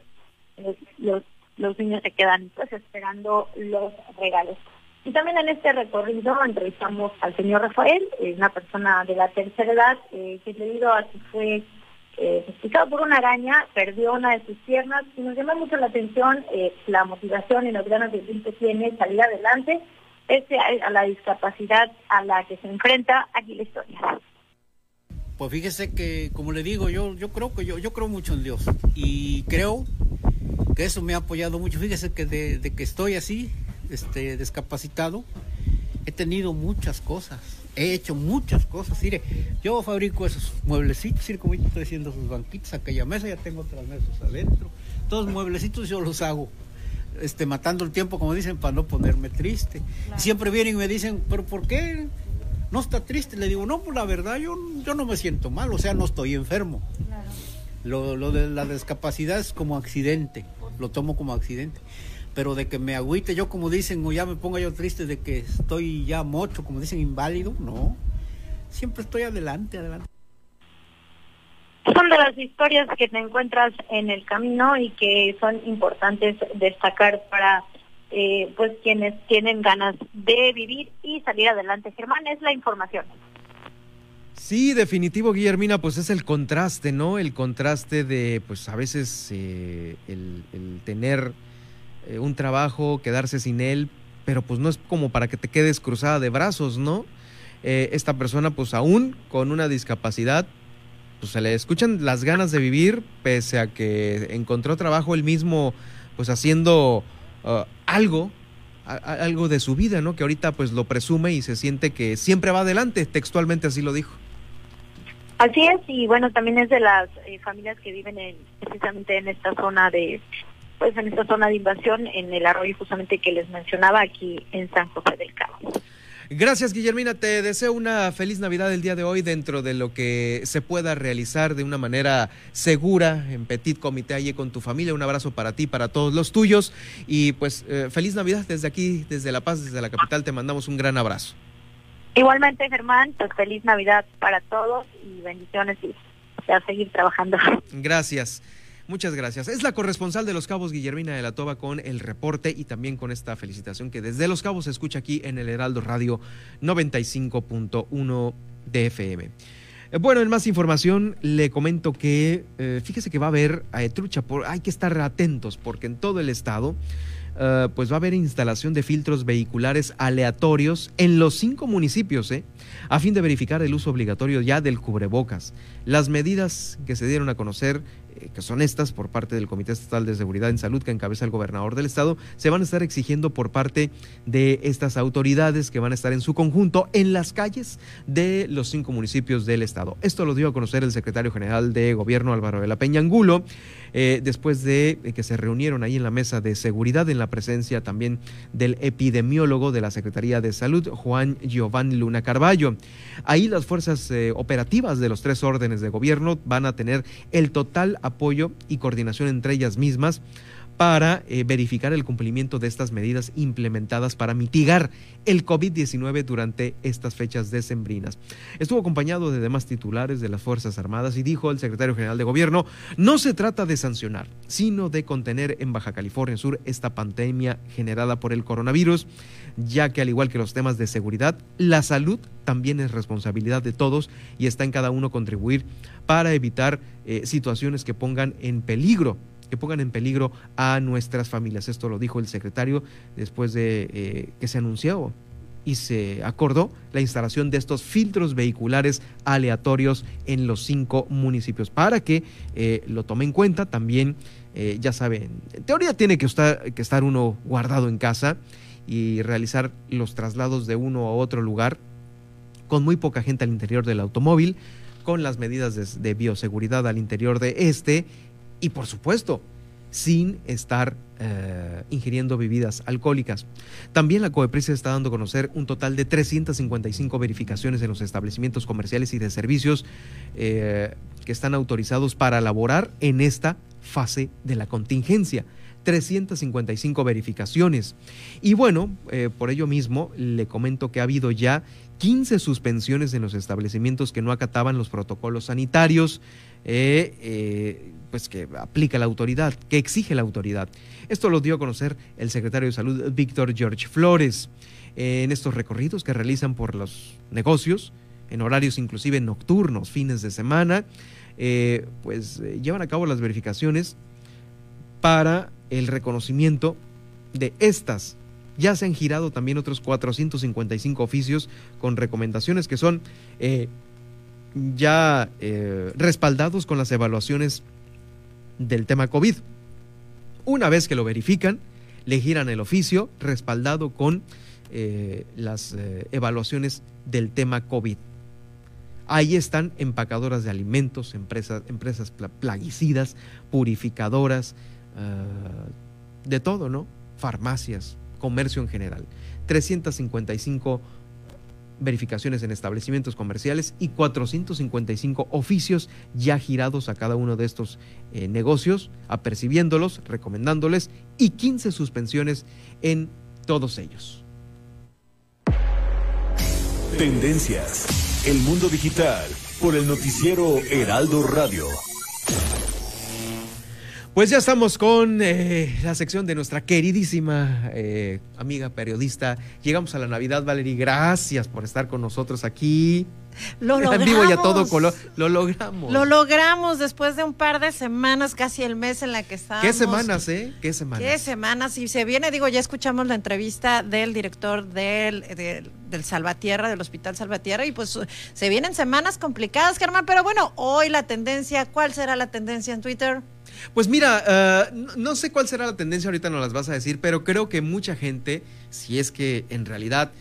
los, los niños se quedan pues esperando los regalos. Y también en este recorrido entrevistamos al señor Rafael, una persona de la tercera edad eh, que debido a que fue eh, por una araña, perdió una de sus piernas y nos llama mucho la atención eh, la motivación y los ganas de que tiene salir adelante pese a, la discapacidad a la que se enfrenta. Aquí la historia. Pues fíjese que, como le digo, yo, yo creo que yo, yo creo mucho en Dios y creo que eso me ha apoyado mucho. Fíjese que de, de que estoy así, este, discapacitado, he tenido muchas cosas he hecho muchas cosas. Mire, yo fabrico esos mueblecitos, mire como estoy haciendo sus banquitos, aquella mesa, ya tengo otras mesas adentro. Todos los mueblecitos yo los hago. Este, matando el tiempo, como dicen, para no ponerme triste. siempre vienen y me dicen, ¿pero por qué no está triste? Le digo, no, pues la verdad, yo, yo no me siento mal, o sea, no estoy enfermo. Lo, lo de la discapacidad es como accidente, lo tomo como accidente pero de que me agüite yo como dicen o ya me ponga yo triste de que estoy ya mocho, como dicen inválido, no. Siempre estoy adelante, adelante. Son de las historias que te encuentras en el camino y que son importantes destacar para eh, pues quienes tienen ganas de vivir y salir adelante. Germán, es la información. Sí, definitivo, Guillermina, pues es el contraste, ¿no? El contraste de, pues a veces eh, el, tener eh, un trabajo, quedarse sin él, pero pues no es como para que te quedes cruzada de brazos, ¿no? Eh, esta persona pues aún con una discapacidad, pues se le escuchan las ganas de vivir, pese a que encontró trabajo él mismo, pues haciendo uh, algo, algo de su vida, ¿no? Que ahorita pues lo presume y se siente que siempre va adelante, textualmente así lo dijo. Así es, y bueno, también es de las eh, familias que viven en, precisamente en esta zona de pues en esta zona de invasión en el arroyo justamente que les mencionaba aquí en San José del Cabo. Gracias, Guillermina. Te deseo una feliz Navidad el día de hoy dentro de lo que se pueda realizar de una manera segura en Petit Comité allí con tu familia. Un abrazo para ti, para todos los tuyos. Y pues eh, feliz Navidad desde aquí, desde La Paz, desde la capital. Te mandamos un gran abrazo. Igualmente, Germán, pues feliz Navidad para todos y bendiciones y a seguir trabajando. Gracias. Muchas gracias. Es la corresponsal de Los Cabos, Guillermina de la Toba, con el reporte y también con esta felicitación que desde Los Cabos se escucha aquí en el Heraldo Radio 95.1 de FM. Eh, bueno, en más información le comento que eh, fíjese que va a haber eh, trucha, por, hay que estar atentos porque en todo el estado pues va a haber instalación de filtros vehiculares aleatorios en los cinco municipios, a fin de verificar el uso obligatorio ya del cubrebocas. Las medidas que se dieron a conocer eh, que son estas por parte del Comité Estatal de Seguridad en Salud que encabeza el gobernador del estado, se van a estar exigiendo por parte de estas autoridades que van a estar en su conjunto en las calles de los cinco municipios del estado. Esto lo dio a conocer el secretario general de gobierno Álvaro de la Peña Angulo, eh, después de que se reunieron ahí en la mesa de seguridad en la presencia también del epidemiólogo de la Secretaría de Salud, Juan Giovanni Luna Carballo. Ahí las fuerzas eh, operativas de los tres órdenes de gobierno van a tener el total apoyo y coordinación entre ellas mismas para eh, verificar el cumplimiento de estas medidas implementadas para mitigar el COVID-19 durante estas fechas decembrinas. Estuvo acompañado de demás titulares de las Fuerzas Armadas y dijo el secretario general de Gobierno, no se trata de sancionar, sino de contener en Baja California Sur esta pandemia generada por el coronavirus, ya que al igual que los temas de seguridad, la salud también es responsabilidad de todos y está en cada uno contribuir para evitar eh, situaciones que pongan en peligro que pongan en peligro a nuestras familias. Esto lo dijo el secretario después de eh, que se anunció y se acordó la instalación de estos filtros vehiculares aleatorios en los cinco municipios para que eh, lo tome en cuenta. También, eh, ya saben, en teoría tiene que estar, uno guardado en casa y realizar los traslados de uno a otro lugar con muy poca gente al interior del automóvil, con las medidas de bioseguridad al interior de este y por supuesto sin estar eh, ingiriendo bebidas alcohólicas. También la COEPRIS está dando a conocer un total de 355 verificaciones en los establecimientos comerciales y de servicios eh, que están autorizados para laborar en esta fase de la contingencia. 355 verificaciones. Y bueno, eh, por ello mismo le comento que ha habido ya 15 suspensiones en los establecimientos que no acataban los protocolos sanitarios pues que aplica la autoridad, que exige la autoridad. Esto lo dio a conocer el secretario de Salud, Víctor George Flores, en estos recorridos que realizan por los negocios, en horarios inclusive nocturnos, fines de semana, eh, pues eh, llevan a cabo las verificaciones para el reconocimiento de estas. Ya se han girado también otros 455 oficios con recomendaciones que son eh, ya respaldados con las evaluaciones del tema COVID. Una vez que lo verifican, le giran el oficio respaldado con eh, las eh, evaluaciones del tema COVID. Ahí están empacadoras de alimentos, empresas, empresas plaguicidas, purificadoras, eh, de todo, ¿no? Farmacias, comercio en general. 355 verificaciones en establecimientos comerciales y 455 oficios ya girados a cada uno de estos eh, negocios, apercibiéndolos, recomendándoles y 15 suspensiones en todos ellos. Tendencias. El mundo digital por el noticiero Heraldo Radio. Pues ya estamos con eh, la sección de nuestra queridísima eh, amiga periodista. Llegamos a la Navidad, Valerie. Gracias por estar con nosotros aquí. Lo logramos. En vivo y a todo color. Lo logramos. Lo logramos después de un par de semanas, casi el mes en la que estábamos. ¿Qué semanas, eh? ¿Qué semanas? ¿Qué semanas? Y se viene, digo, ya escuchamos la entrevista del director del, del, del Salvatierra, del Hospital Salvatierra, y pues se vienen semanas complicadas, Germán. Pero bueno, hoy la tendencia, ¿cuál será la tendencia en Twitter? Pues mira, uh, no sé cuál será la tendencia, ahorita no las vas a decir, pero creo que mucha gente, si es que en realidad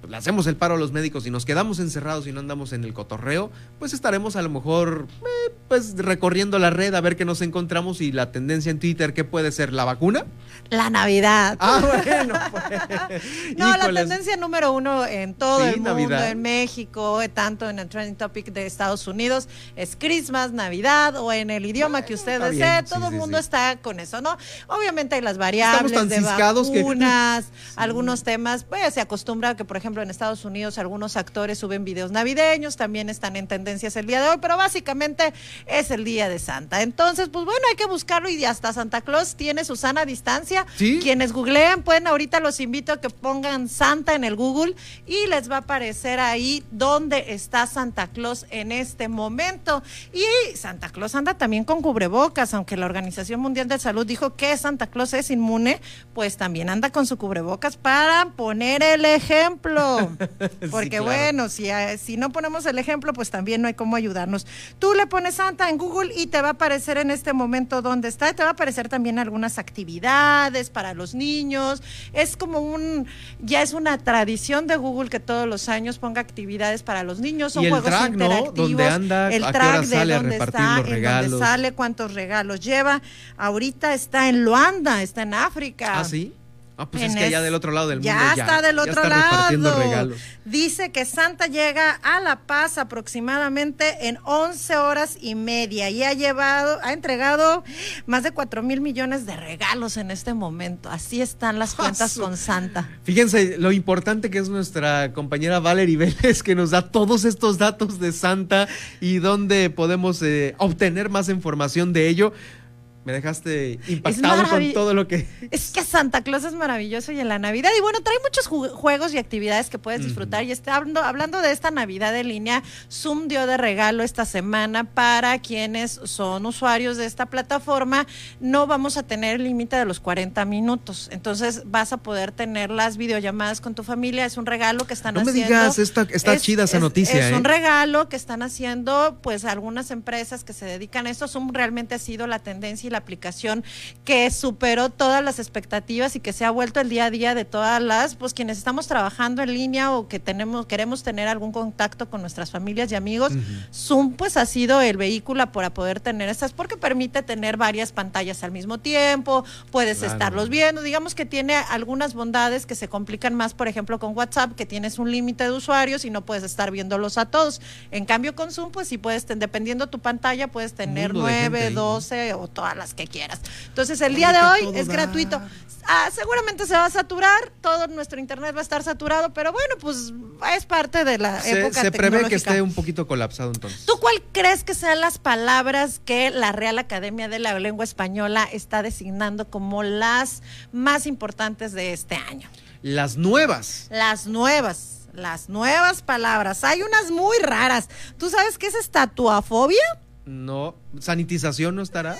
pues, le hacemos el paro a los médicos y nos quedamos encerrados y no andamos en el cotorreo, pues estaremos a lo mejor eh, pues recorriendo la red a ver qué nos encontramos y la tendencia en Twitter, ¿qué puede ser? ¿La vacuna? La Navidad. Ah, bueno, pues. No, la tendencia número uno en todo sí, el mundo, Navidad. en México, tanto en el trending topic de Estados Unidos, es Christmas, Navidad o en el idioma que usted desee, todo sí, el mundo está con eso, ¿no? Obviamente hay las variables de vacunas, que... algunos temas, pues se acostumbra que, por ejemplo, ejemplo, en Estados Unidos algunos actores suben videos navideños, también están en tendencias el día de hoy, pero básicamente es el día de Santa. Entonces, pues bueno, hay que buscarlo y hasta Santa Claus tiene su sana distancia. ¿Sí? Quienes googleen, pueden ahorita los invito a que pongan Santa en el Google y les va a aparecer ahí dónde está Santa Claus en este momento. Y Santa Claus anda también con cubrebocas, aunque la Organización Mundial de Salud dijo que Santa Claus es inmune, pues también anda con su cubrebocas para poner el ejemplo. Porque sí, claro. bueno, si, eh, si no ponemos el ejemplo, pues también no hay cómo ayudarnos. Tú le pones Santa en Google y te va a aparecer en este momento dónde está. Te va a aparecer también algunas actividades para los niños. Es como un, ya es una tradición de Google que todos los años ponga actividades para los niños. Son y el juegos track, interactivos. ¿no? ¿Dónde anda? El ¿A qué track de dónde está, los en dónde sale, cuántos regalos lleva. Ahorita está en Luanda, está en África. ¿Ah, sí? Ah, pues es que allá del otro lado del mundo ya, está del otro lado. Regalos. Dice que Santa llega a La Paz aproximadamente en 11 horas y media y ha llevado, ha entregado más de 4 mil millones de regalos en este momento. Así están las cuentas con Santa. Fíjense lo importante que es nuestra compañera Valerie Vélez que nos da todos estos datos de Santa y dónde podemos eh, obtener más información de ello me dejaste impactado con todo lo que... Es que Santa Claus es maravilloso y en la Navidad. Y bueno, trae muchos juegos y actividades que puedes disfrutar. Y está hablando, hablando de esta Navidad en línea, Zoom dio de regalo esta semana para quienes son usuarios de esta plataforma. No vamos a tener límite de los 40 minutos. Entonces vas a poder tener las videollamadas con tu familia. Es un regalo que están haciendo. No me digas, está, está chida esa noticia. Es un ¿eh? regalo que están haciendo pues algunas empresas que se dedican a esto. Zoom realmente ha sido la tendencia la aplicación que superó todas las expectativas y que se ha vuelto el día a día de todas las, pues quienes estamos trabajando en línea o que tenemos, queremos tener algún contacto con nuestras familias y amigos, Zoom pues ha sido el vehículo para poder tener estas, porque permite tener varias pantallas al mismo tiempo, puedes estarlos viendo, digamos que tiene algunas bondades que se complican más, por ejemplo, con WhatsApp, que tienes un límite de usuarios y no puedes estar viéndolos a todos. En cambio, con Zoom, pues sí puedes, dependiendo tu pantalla, puedes tener nueve, doce o todas las que quieras. Entonces, el día de hoy es gratuito. Ah, seguramente se va a saturar, todo nuestro internet va a estar saturado, pero bueno, pues es parte de la se, época Se prevé que esté un poquito colapsado entonces. ¿Tú cuál crees que sean las palabras que la Real Academia de la Lengua Española está designando como las más importantes de este año? Las nuevas. Las nuevas las nuevas palabras. Hay unas muy raras. ¿Tú sabes qué es estatuafobia? No, sanitización no estará.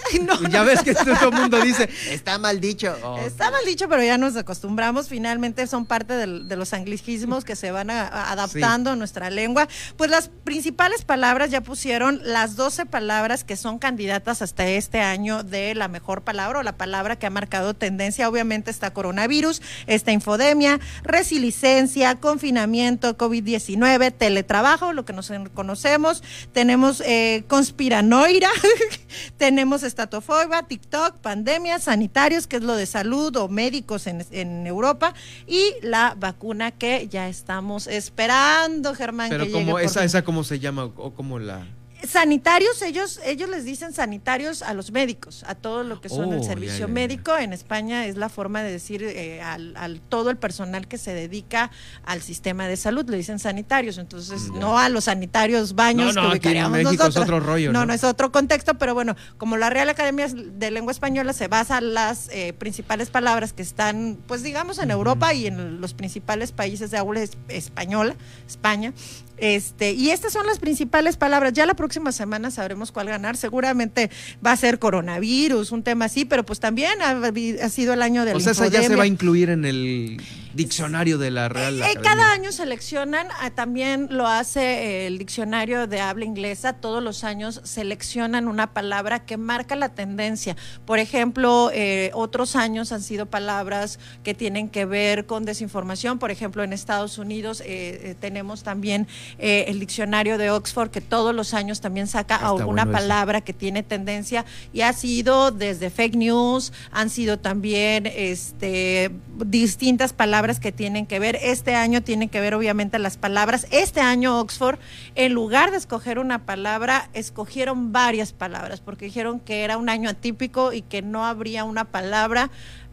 ya ves que todo el mundo dice, está mal dicho. Oh. Está mal dicho, pero ya nos acostumbramos. Finalmente son parte de los anglicismos que se van adaptando a nuestra lengua. Pues las principales palabras ya pusieron las 12 palabras que son candidatas hasta este año de la mejor palabra o la palabra que ha marcado tendencia. Obviamente está coronavirus, está infodemia, resiliencia, confinamiento, COVID-19, teletrabajo, lo que nos conocemos. Tenemos eh, conspiranoira, tenemos estatofobia, TikTok, pandemia, sanitarios, que es lo de salud o médicos en, en Europa, y la vacuna que ya estamos esperando, Germán. Pero como esa, esa cómo se llama o cómo la sanitarios, ellos, ellos les dicen sanitarios a los médicos, a todo lo que son el oh, servicio médico. En España es la forma de decir eh, al, todo el personal que se dedica al sistema de salud, le dicen sanitarios. Entonces, no a los sanitarios baños no, no, que en México Es otro rollo. No, no, es otro contexto, pero bueno, como la Real Academia de Lengua Española se basa en las eh, principales palabras que están, pues digamos, en Europa y en los principales países de habla española, España, este, y estas son las principales palabras. Ya la próxima semana sabremos cuál ganar. Seguramente va a ser coronavirus, un tema así, pero pues también ha, sido el año del O sea, esa ya se va a incluir en el diccionario de la Real eh, Cada año seleccionan, ah, también lo hace el diccionario de habla inglesa, todos los años seleccionan una palabra que marca la tendencia. Por ejemplo, eh, otros años han sido palabras que tienen que ver con desinformación. Por ejemplo, en Estados Unidos eh, tenemos también el diccionario de Oxford que todos los años también saca alguna palabra que tiene tendencia y ha sido desde fake news, han sido también este, distintas palabras que tienen que ver. Este año tienen que ver obviamente las palabras. Este año Oxford, en lugar de escoger una palabra, escogieron varias palabras porque dijeron que era un año atípico y que no habría una palabra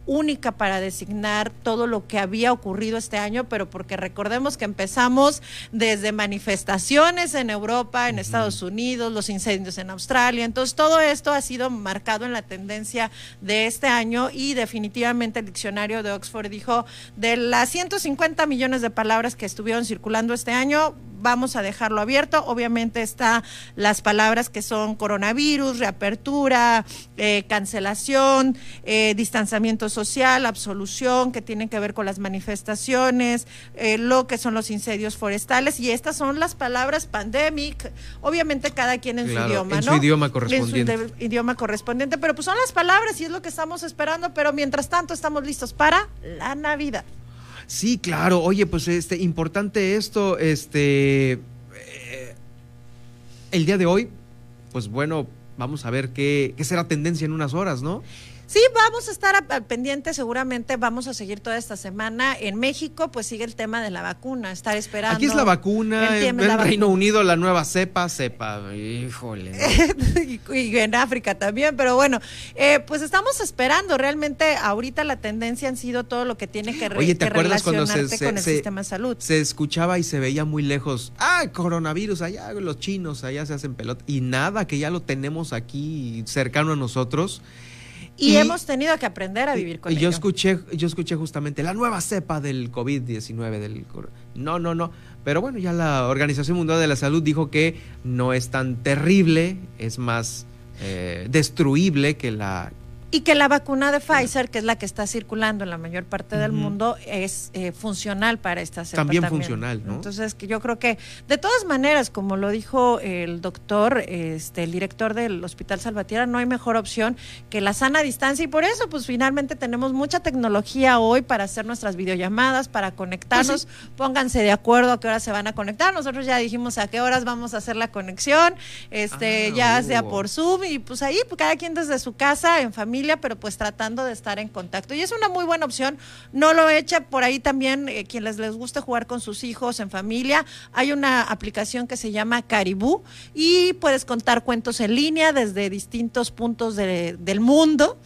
única para designar todo lo que había ocurrido este año, pero porque recordemos que empezamos desde manifestaciones en Europa, en Estados Unidos, los incendios en Australia, entonces todo esto ha sido marcado en la tendencia de este año y definitivamente el diccionario de Oxford dijo, de las 150 millones de palabras que estuvieron circulando este año, vamos a dejarlo abierto. Obviamente está las palabras que son coronavirus, reapertura, eh, cancelación, eh, distanciamiento social, absolución, que tienen que ver con las manifestaciones, eh, lo que son los incendios forestales. Y estas son las palabras pandemic, obviamente cada quien en su idioma, en su idioma correspondiente. En su idioma correspondiente, pero pues son las palabras y es lo que estamos esperando, pero mientras tanto estamos listos para la Navidad. Sí, claro. Oye, pues este importante esto, este eh, el día de hoy, pues bueno, vamos a ver qué, qué será tendencia en unas horas, ¿no? Sí, vamos a estar al pendiente, seguramente vamos a seguir toda esta semana. En México, pues sigue el tema de la vacuna, estar esperando. Aquí es la vacuna, en el Reino Unido la nueva cepa, cepa, híjole. y, en África también, pero bueno, eh, pues estamos esperando. Realmente ahorita la tendencia han sido todo lo que tiene que, Oye, ¿te acuerdas cuando con el sistema de salud? Se escuchaba y se veía muy lejos, ah, coronavirus, allá los chinos, allá se hacen pelota. Y nada, que ya lo tenemos aquí cercano a nosotros. Y, hemos tenido que aprender a vivir con y Yo escuché, yo escuché justamente la nueva cepa del COVID-19 del No, no, no. Pero bueno, ya la Organización Mundial de la Salud dijo que no es tan terrible, es más eh, destruible que la y que la vacuna de Pfizer, que es la que está circulando en la mayor parte del mundo, es eh, funcional para esta también, funcional, ¿no? Entonces, que yo creo que de todas maneras, como lo dijo el doctor, este, el director del Hospital Salvatierra, no hay mejor opción que la sana distancia. Y por eso, pues finalmente tenemos mucha tecnología hoy para hacer nuestras videollamadas, para conectarnos. Pues Pónganse de acuerdo a qué horas se van a conectar. Nosotros ya dijimos a qué horas vamos a hacer la conexión, este, ah, ya sea por Zoom y pues ahí, pues, cada quien desde su casa, en familia pero pues tratando de estar en contacto. Y es una muy buena opción. No lo echa por ahí también, eh, quienes les guste jugar con sus hijos en familia. Hay una aplicación que se llama Caribú y puedes contar cuentos en línea desde distintos puntos del mundo.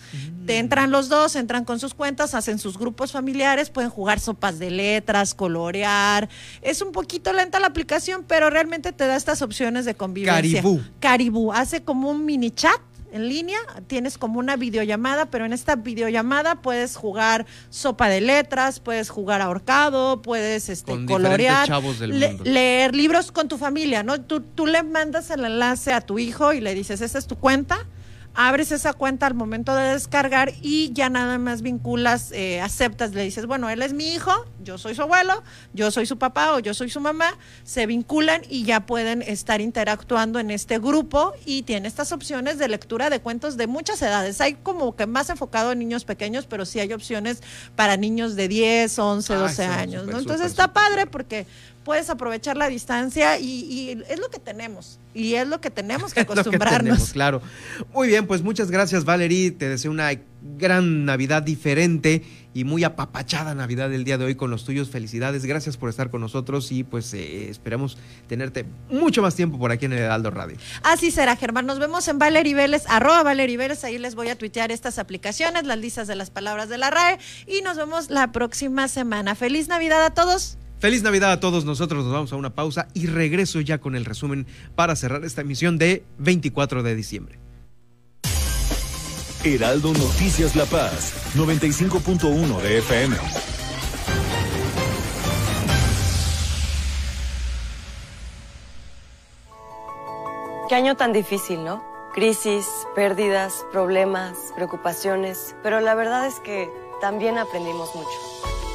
Te entran los dos, entran con sus cuentas, hacen sus grupos familiares, pueden jugar sopas de letras, colorear. Es un poquito lenta la aplicación, pero realmente te da estas opciones de convivencia. Caribú. Caribú. Hace como un mini chat en línea, tienes como una videollamada, pero en esta videollamada puedes jugar sopa de letras, puedes jugar ahorcado, puedes este, colorear, leer libros con tu familia, ¿no? Tú, tú le mandas el enlace a tu hijo y le dices, esta es tu cuenta abres esa cuenta al momento de descargar y ya nada más vinculas, eh, aceptas, le dices, bueno, él es mi hijo, yo soy su abuelo, yo soy su papá o yo soy su mamá, se vinculan y ya pueden estar interactuando en este grupo y tiene estas opciones de lectura de cuentos de muchas edades. Hay como que más enfocado en niños pequeños, pero sí hay opciones para niños de 10, 11, 12 años, ¿no? Entonces está padre porque puedes aprovechar la distancia y, es lo que tenemos y es lo que tenemos que acostumbrarnos. claro. Muy bien, pues muchas gracias Valerie, te deseo una gran Navidad diferente y muy apapachada Navidad el día de hoy con los tuyos. Felicidades, gracias por estar con nosotros y pues eh, esperamos tenerte mucho más tiempo por aquí en el Heraldo Radio. Así será, Germán. Nos vemos en Valerie Vélez, arroba Valerie Vélez. Ahí les voy a tuitear estas aplicaciones, las listas de las palabras de la RAE y nos vemos la próxima semana. Feliz Navidad a todos. Feliz Navidad a todos nosotros, nos vamos a una pausa y regreso ya con el resumen para cerrar esta emisión de 24 de diciembre. Heraldo Noticias La Paz, 95.1 de FM. Qué año tan difícil, ¿no? Crisis, pérdidas, problemas, preocupaciones, pero la verdad es que también aprendimos mucho.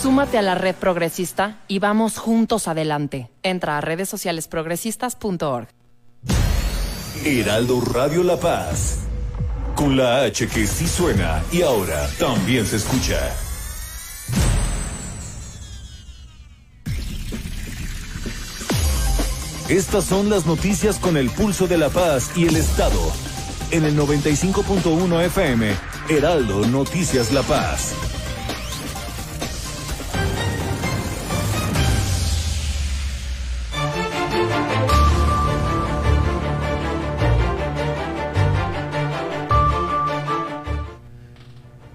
Súmate a la red progresista y vamos juntos adelante. Entra a redes sociales progresistas.org. Heraldo Radio La Paz. Con la H que sí suena y ahora también se escucha. Estas son las noticias con el pulso de la paz y el Estado. En el 95.1 FM, Heraldo Noticias La Paz.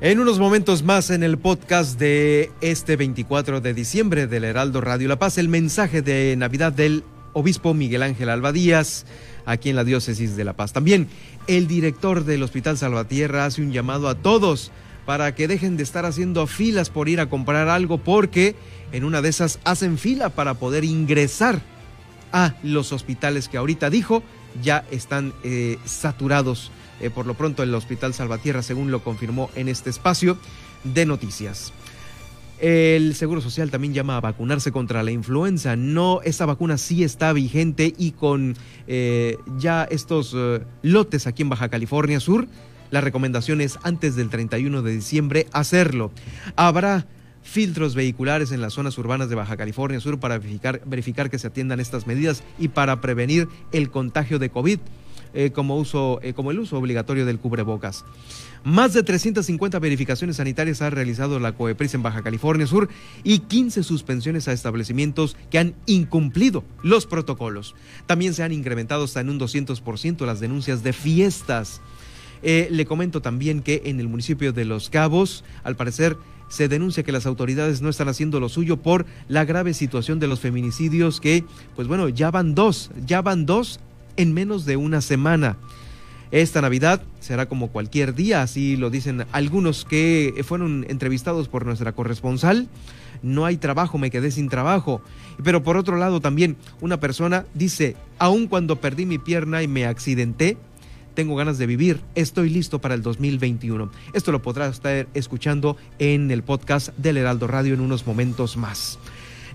En unos momentos más en el podcast de este 24 de diciembre del Heraldo Radio La Paz, el mensaje de Navidad del obispo Miguel Ángel Alba Díaz aquí en la diócesis de La Paz. También el director del Hospital Salvatierra hace un llamado a todos para que dejen de estar haciendo filas por ir a comprar algo porque en una de esas hacen fila para poder ingresar a los hospitales que ahorita dijo ya están eh, saturados. Eh, por lo pronto el Hospital Salvatierra, según lo confirmó en este espacio de noticias. El Seguro Social también llama a vacunarse contra la influenza. No, esta vacuna sí está vigente y con eh, ya estos lotes aquí en Baja California Sur, la recomendación es antes del 31 de diciembre hacerlo. Habrá filtros vehiculares en las zonas urbanas de Baja California Sur para verificar que se atiendan estas medidas y para prevenir el contagio de COVID. Eh, como, uso, eh, como el uso obligatorio del cubrebocas. Más de 350 verificaciones sanitarias ha realizado la COEPRIS en Baja California Sur y 15 suspensiones a establecimientos que han incumplido los protocolos. También se han incrementado hasta en un 200% las denuncias de fiestas. Eh, le comento también que en el municipio de Los Cabos, al parecer, se denuncia que las autoridades no están haciendo lo suyo por la grave situación de los feminicidios que, pues bueno, ya van dos, ya van dos en menos de una semana. Esta Navidad será como cualquier día, así lo dicen algunos que fueron entrevistados por nuestra corresponsal. No hay trabajo, me quedé sin trabajo. Pero por otro lado también una persona dice, aun cuando perdí mi pierna y me accidenté, tengo ganas de vivir, estoy listo para el 2021. Esto lo podrá estar escuchando en el podcast del Heraldo Radio en unos momentos más.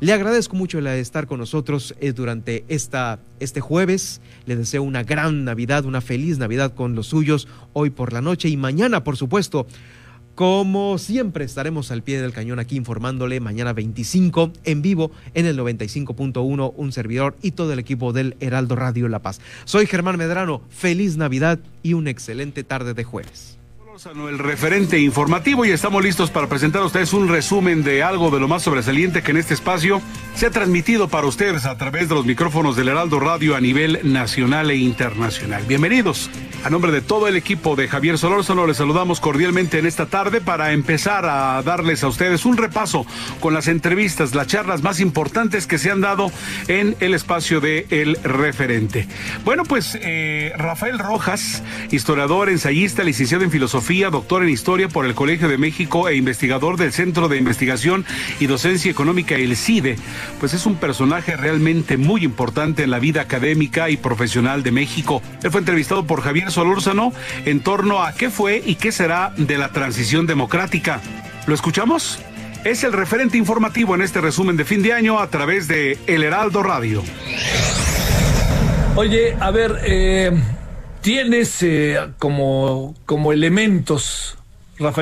Le agradezco mucho el estar con nosotros eh, durante esta, este jueves. Le deseo una gran Navidad, una feliz Navidad con los suyos hoy por la noche y mañana, por supuesto. Como siempre, estaremos al pie del cañón aquí informándole mañana 25 en vivo en el 95.1, un servidor y todo el equipo del Heraldo Radio La Paz. Soy Germán Medrano, feliz Navidad y una excelente tarde de jueves el referente informativo y estamos listos para presentar a ustedes un resumen de algo de lo más sobresaliente que en este espacio se ha transmitido para ustedes a través de los micrófonos del Heraldo Radio a nivel nacional e internacional. Bienvenidos. A nombre de todo el equipo de Javier Solórzano les saludamos cordialmente en esta tarde para empezar a darles a ustedes un repaso con las entrevistas, las charlas más importantes que se han dado en el espacio de El Referente. Bueno, pues eh, Rafael Rojas, historiador, ensayista, licenciado en doctor en Historia por el Colegio de México e investigador del Centro de Investigación y Docencia Económica, el CIDE, pues es un personaje realmente muy importante en la vida académica y profesional de México. Él fue entrevistado por Javier Solórzano en torno a qué fue y qué será de la transición democrática. ¿Lo escuchamos? Es el referente informativo en este resumen de fin de año a través de El Heraldo Radio. Oye, a ver, eh, tienes eh, como, como elementos, Rafael.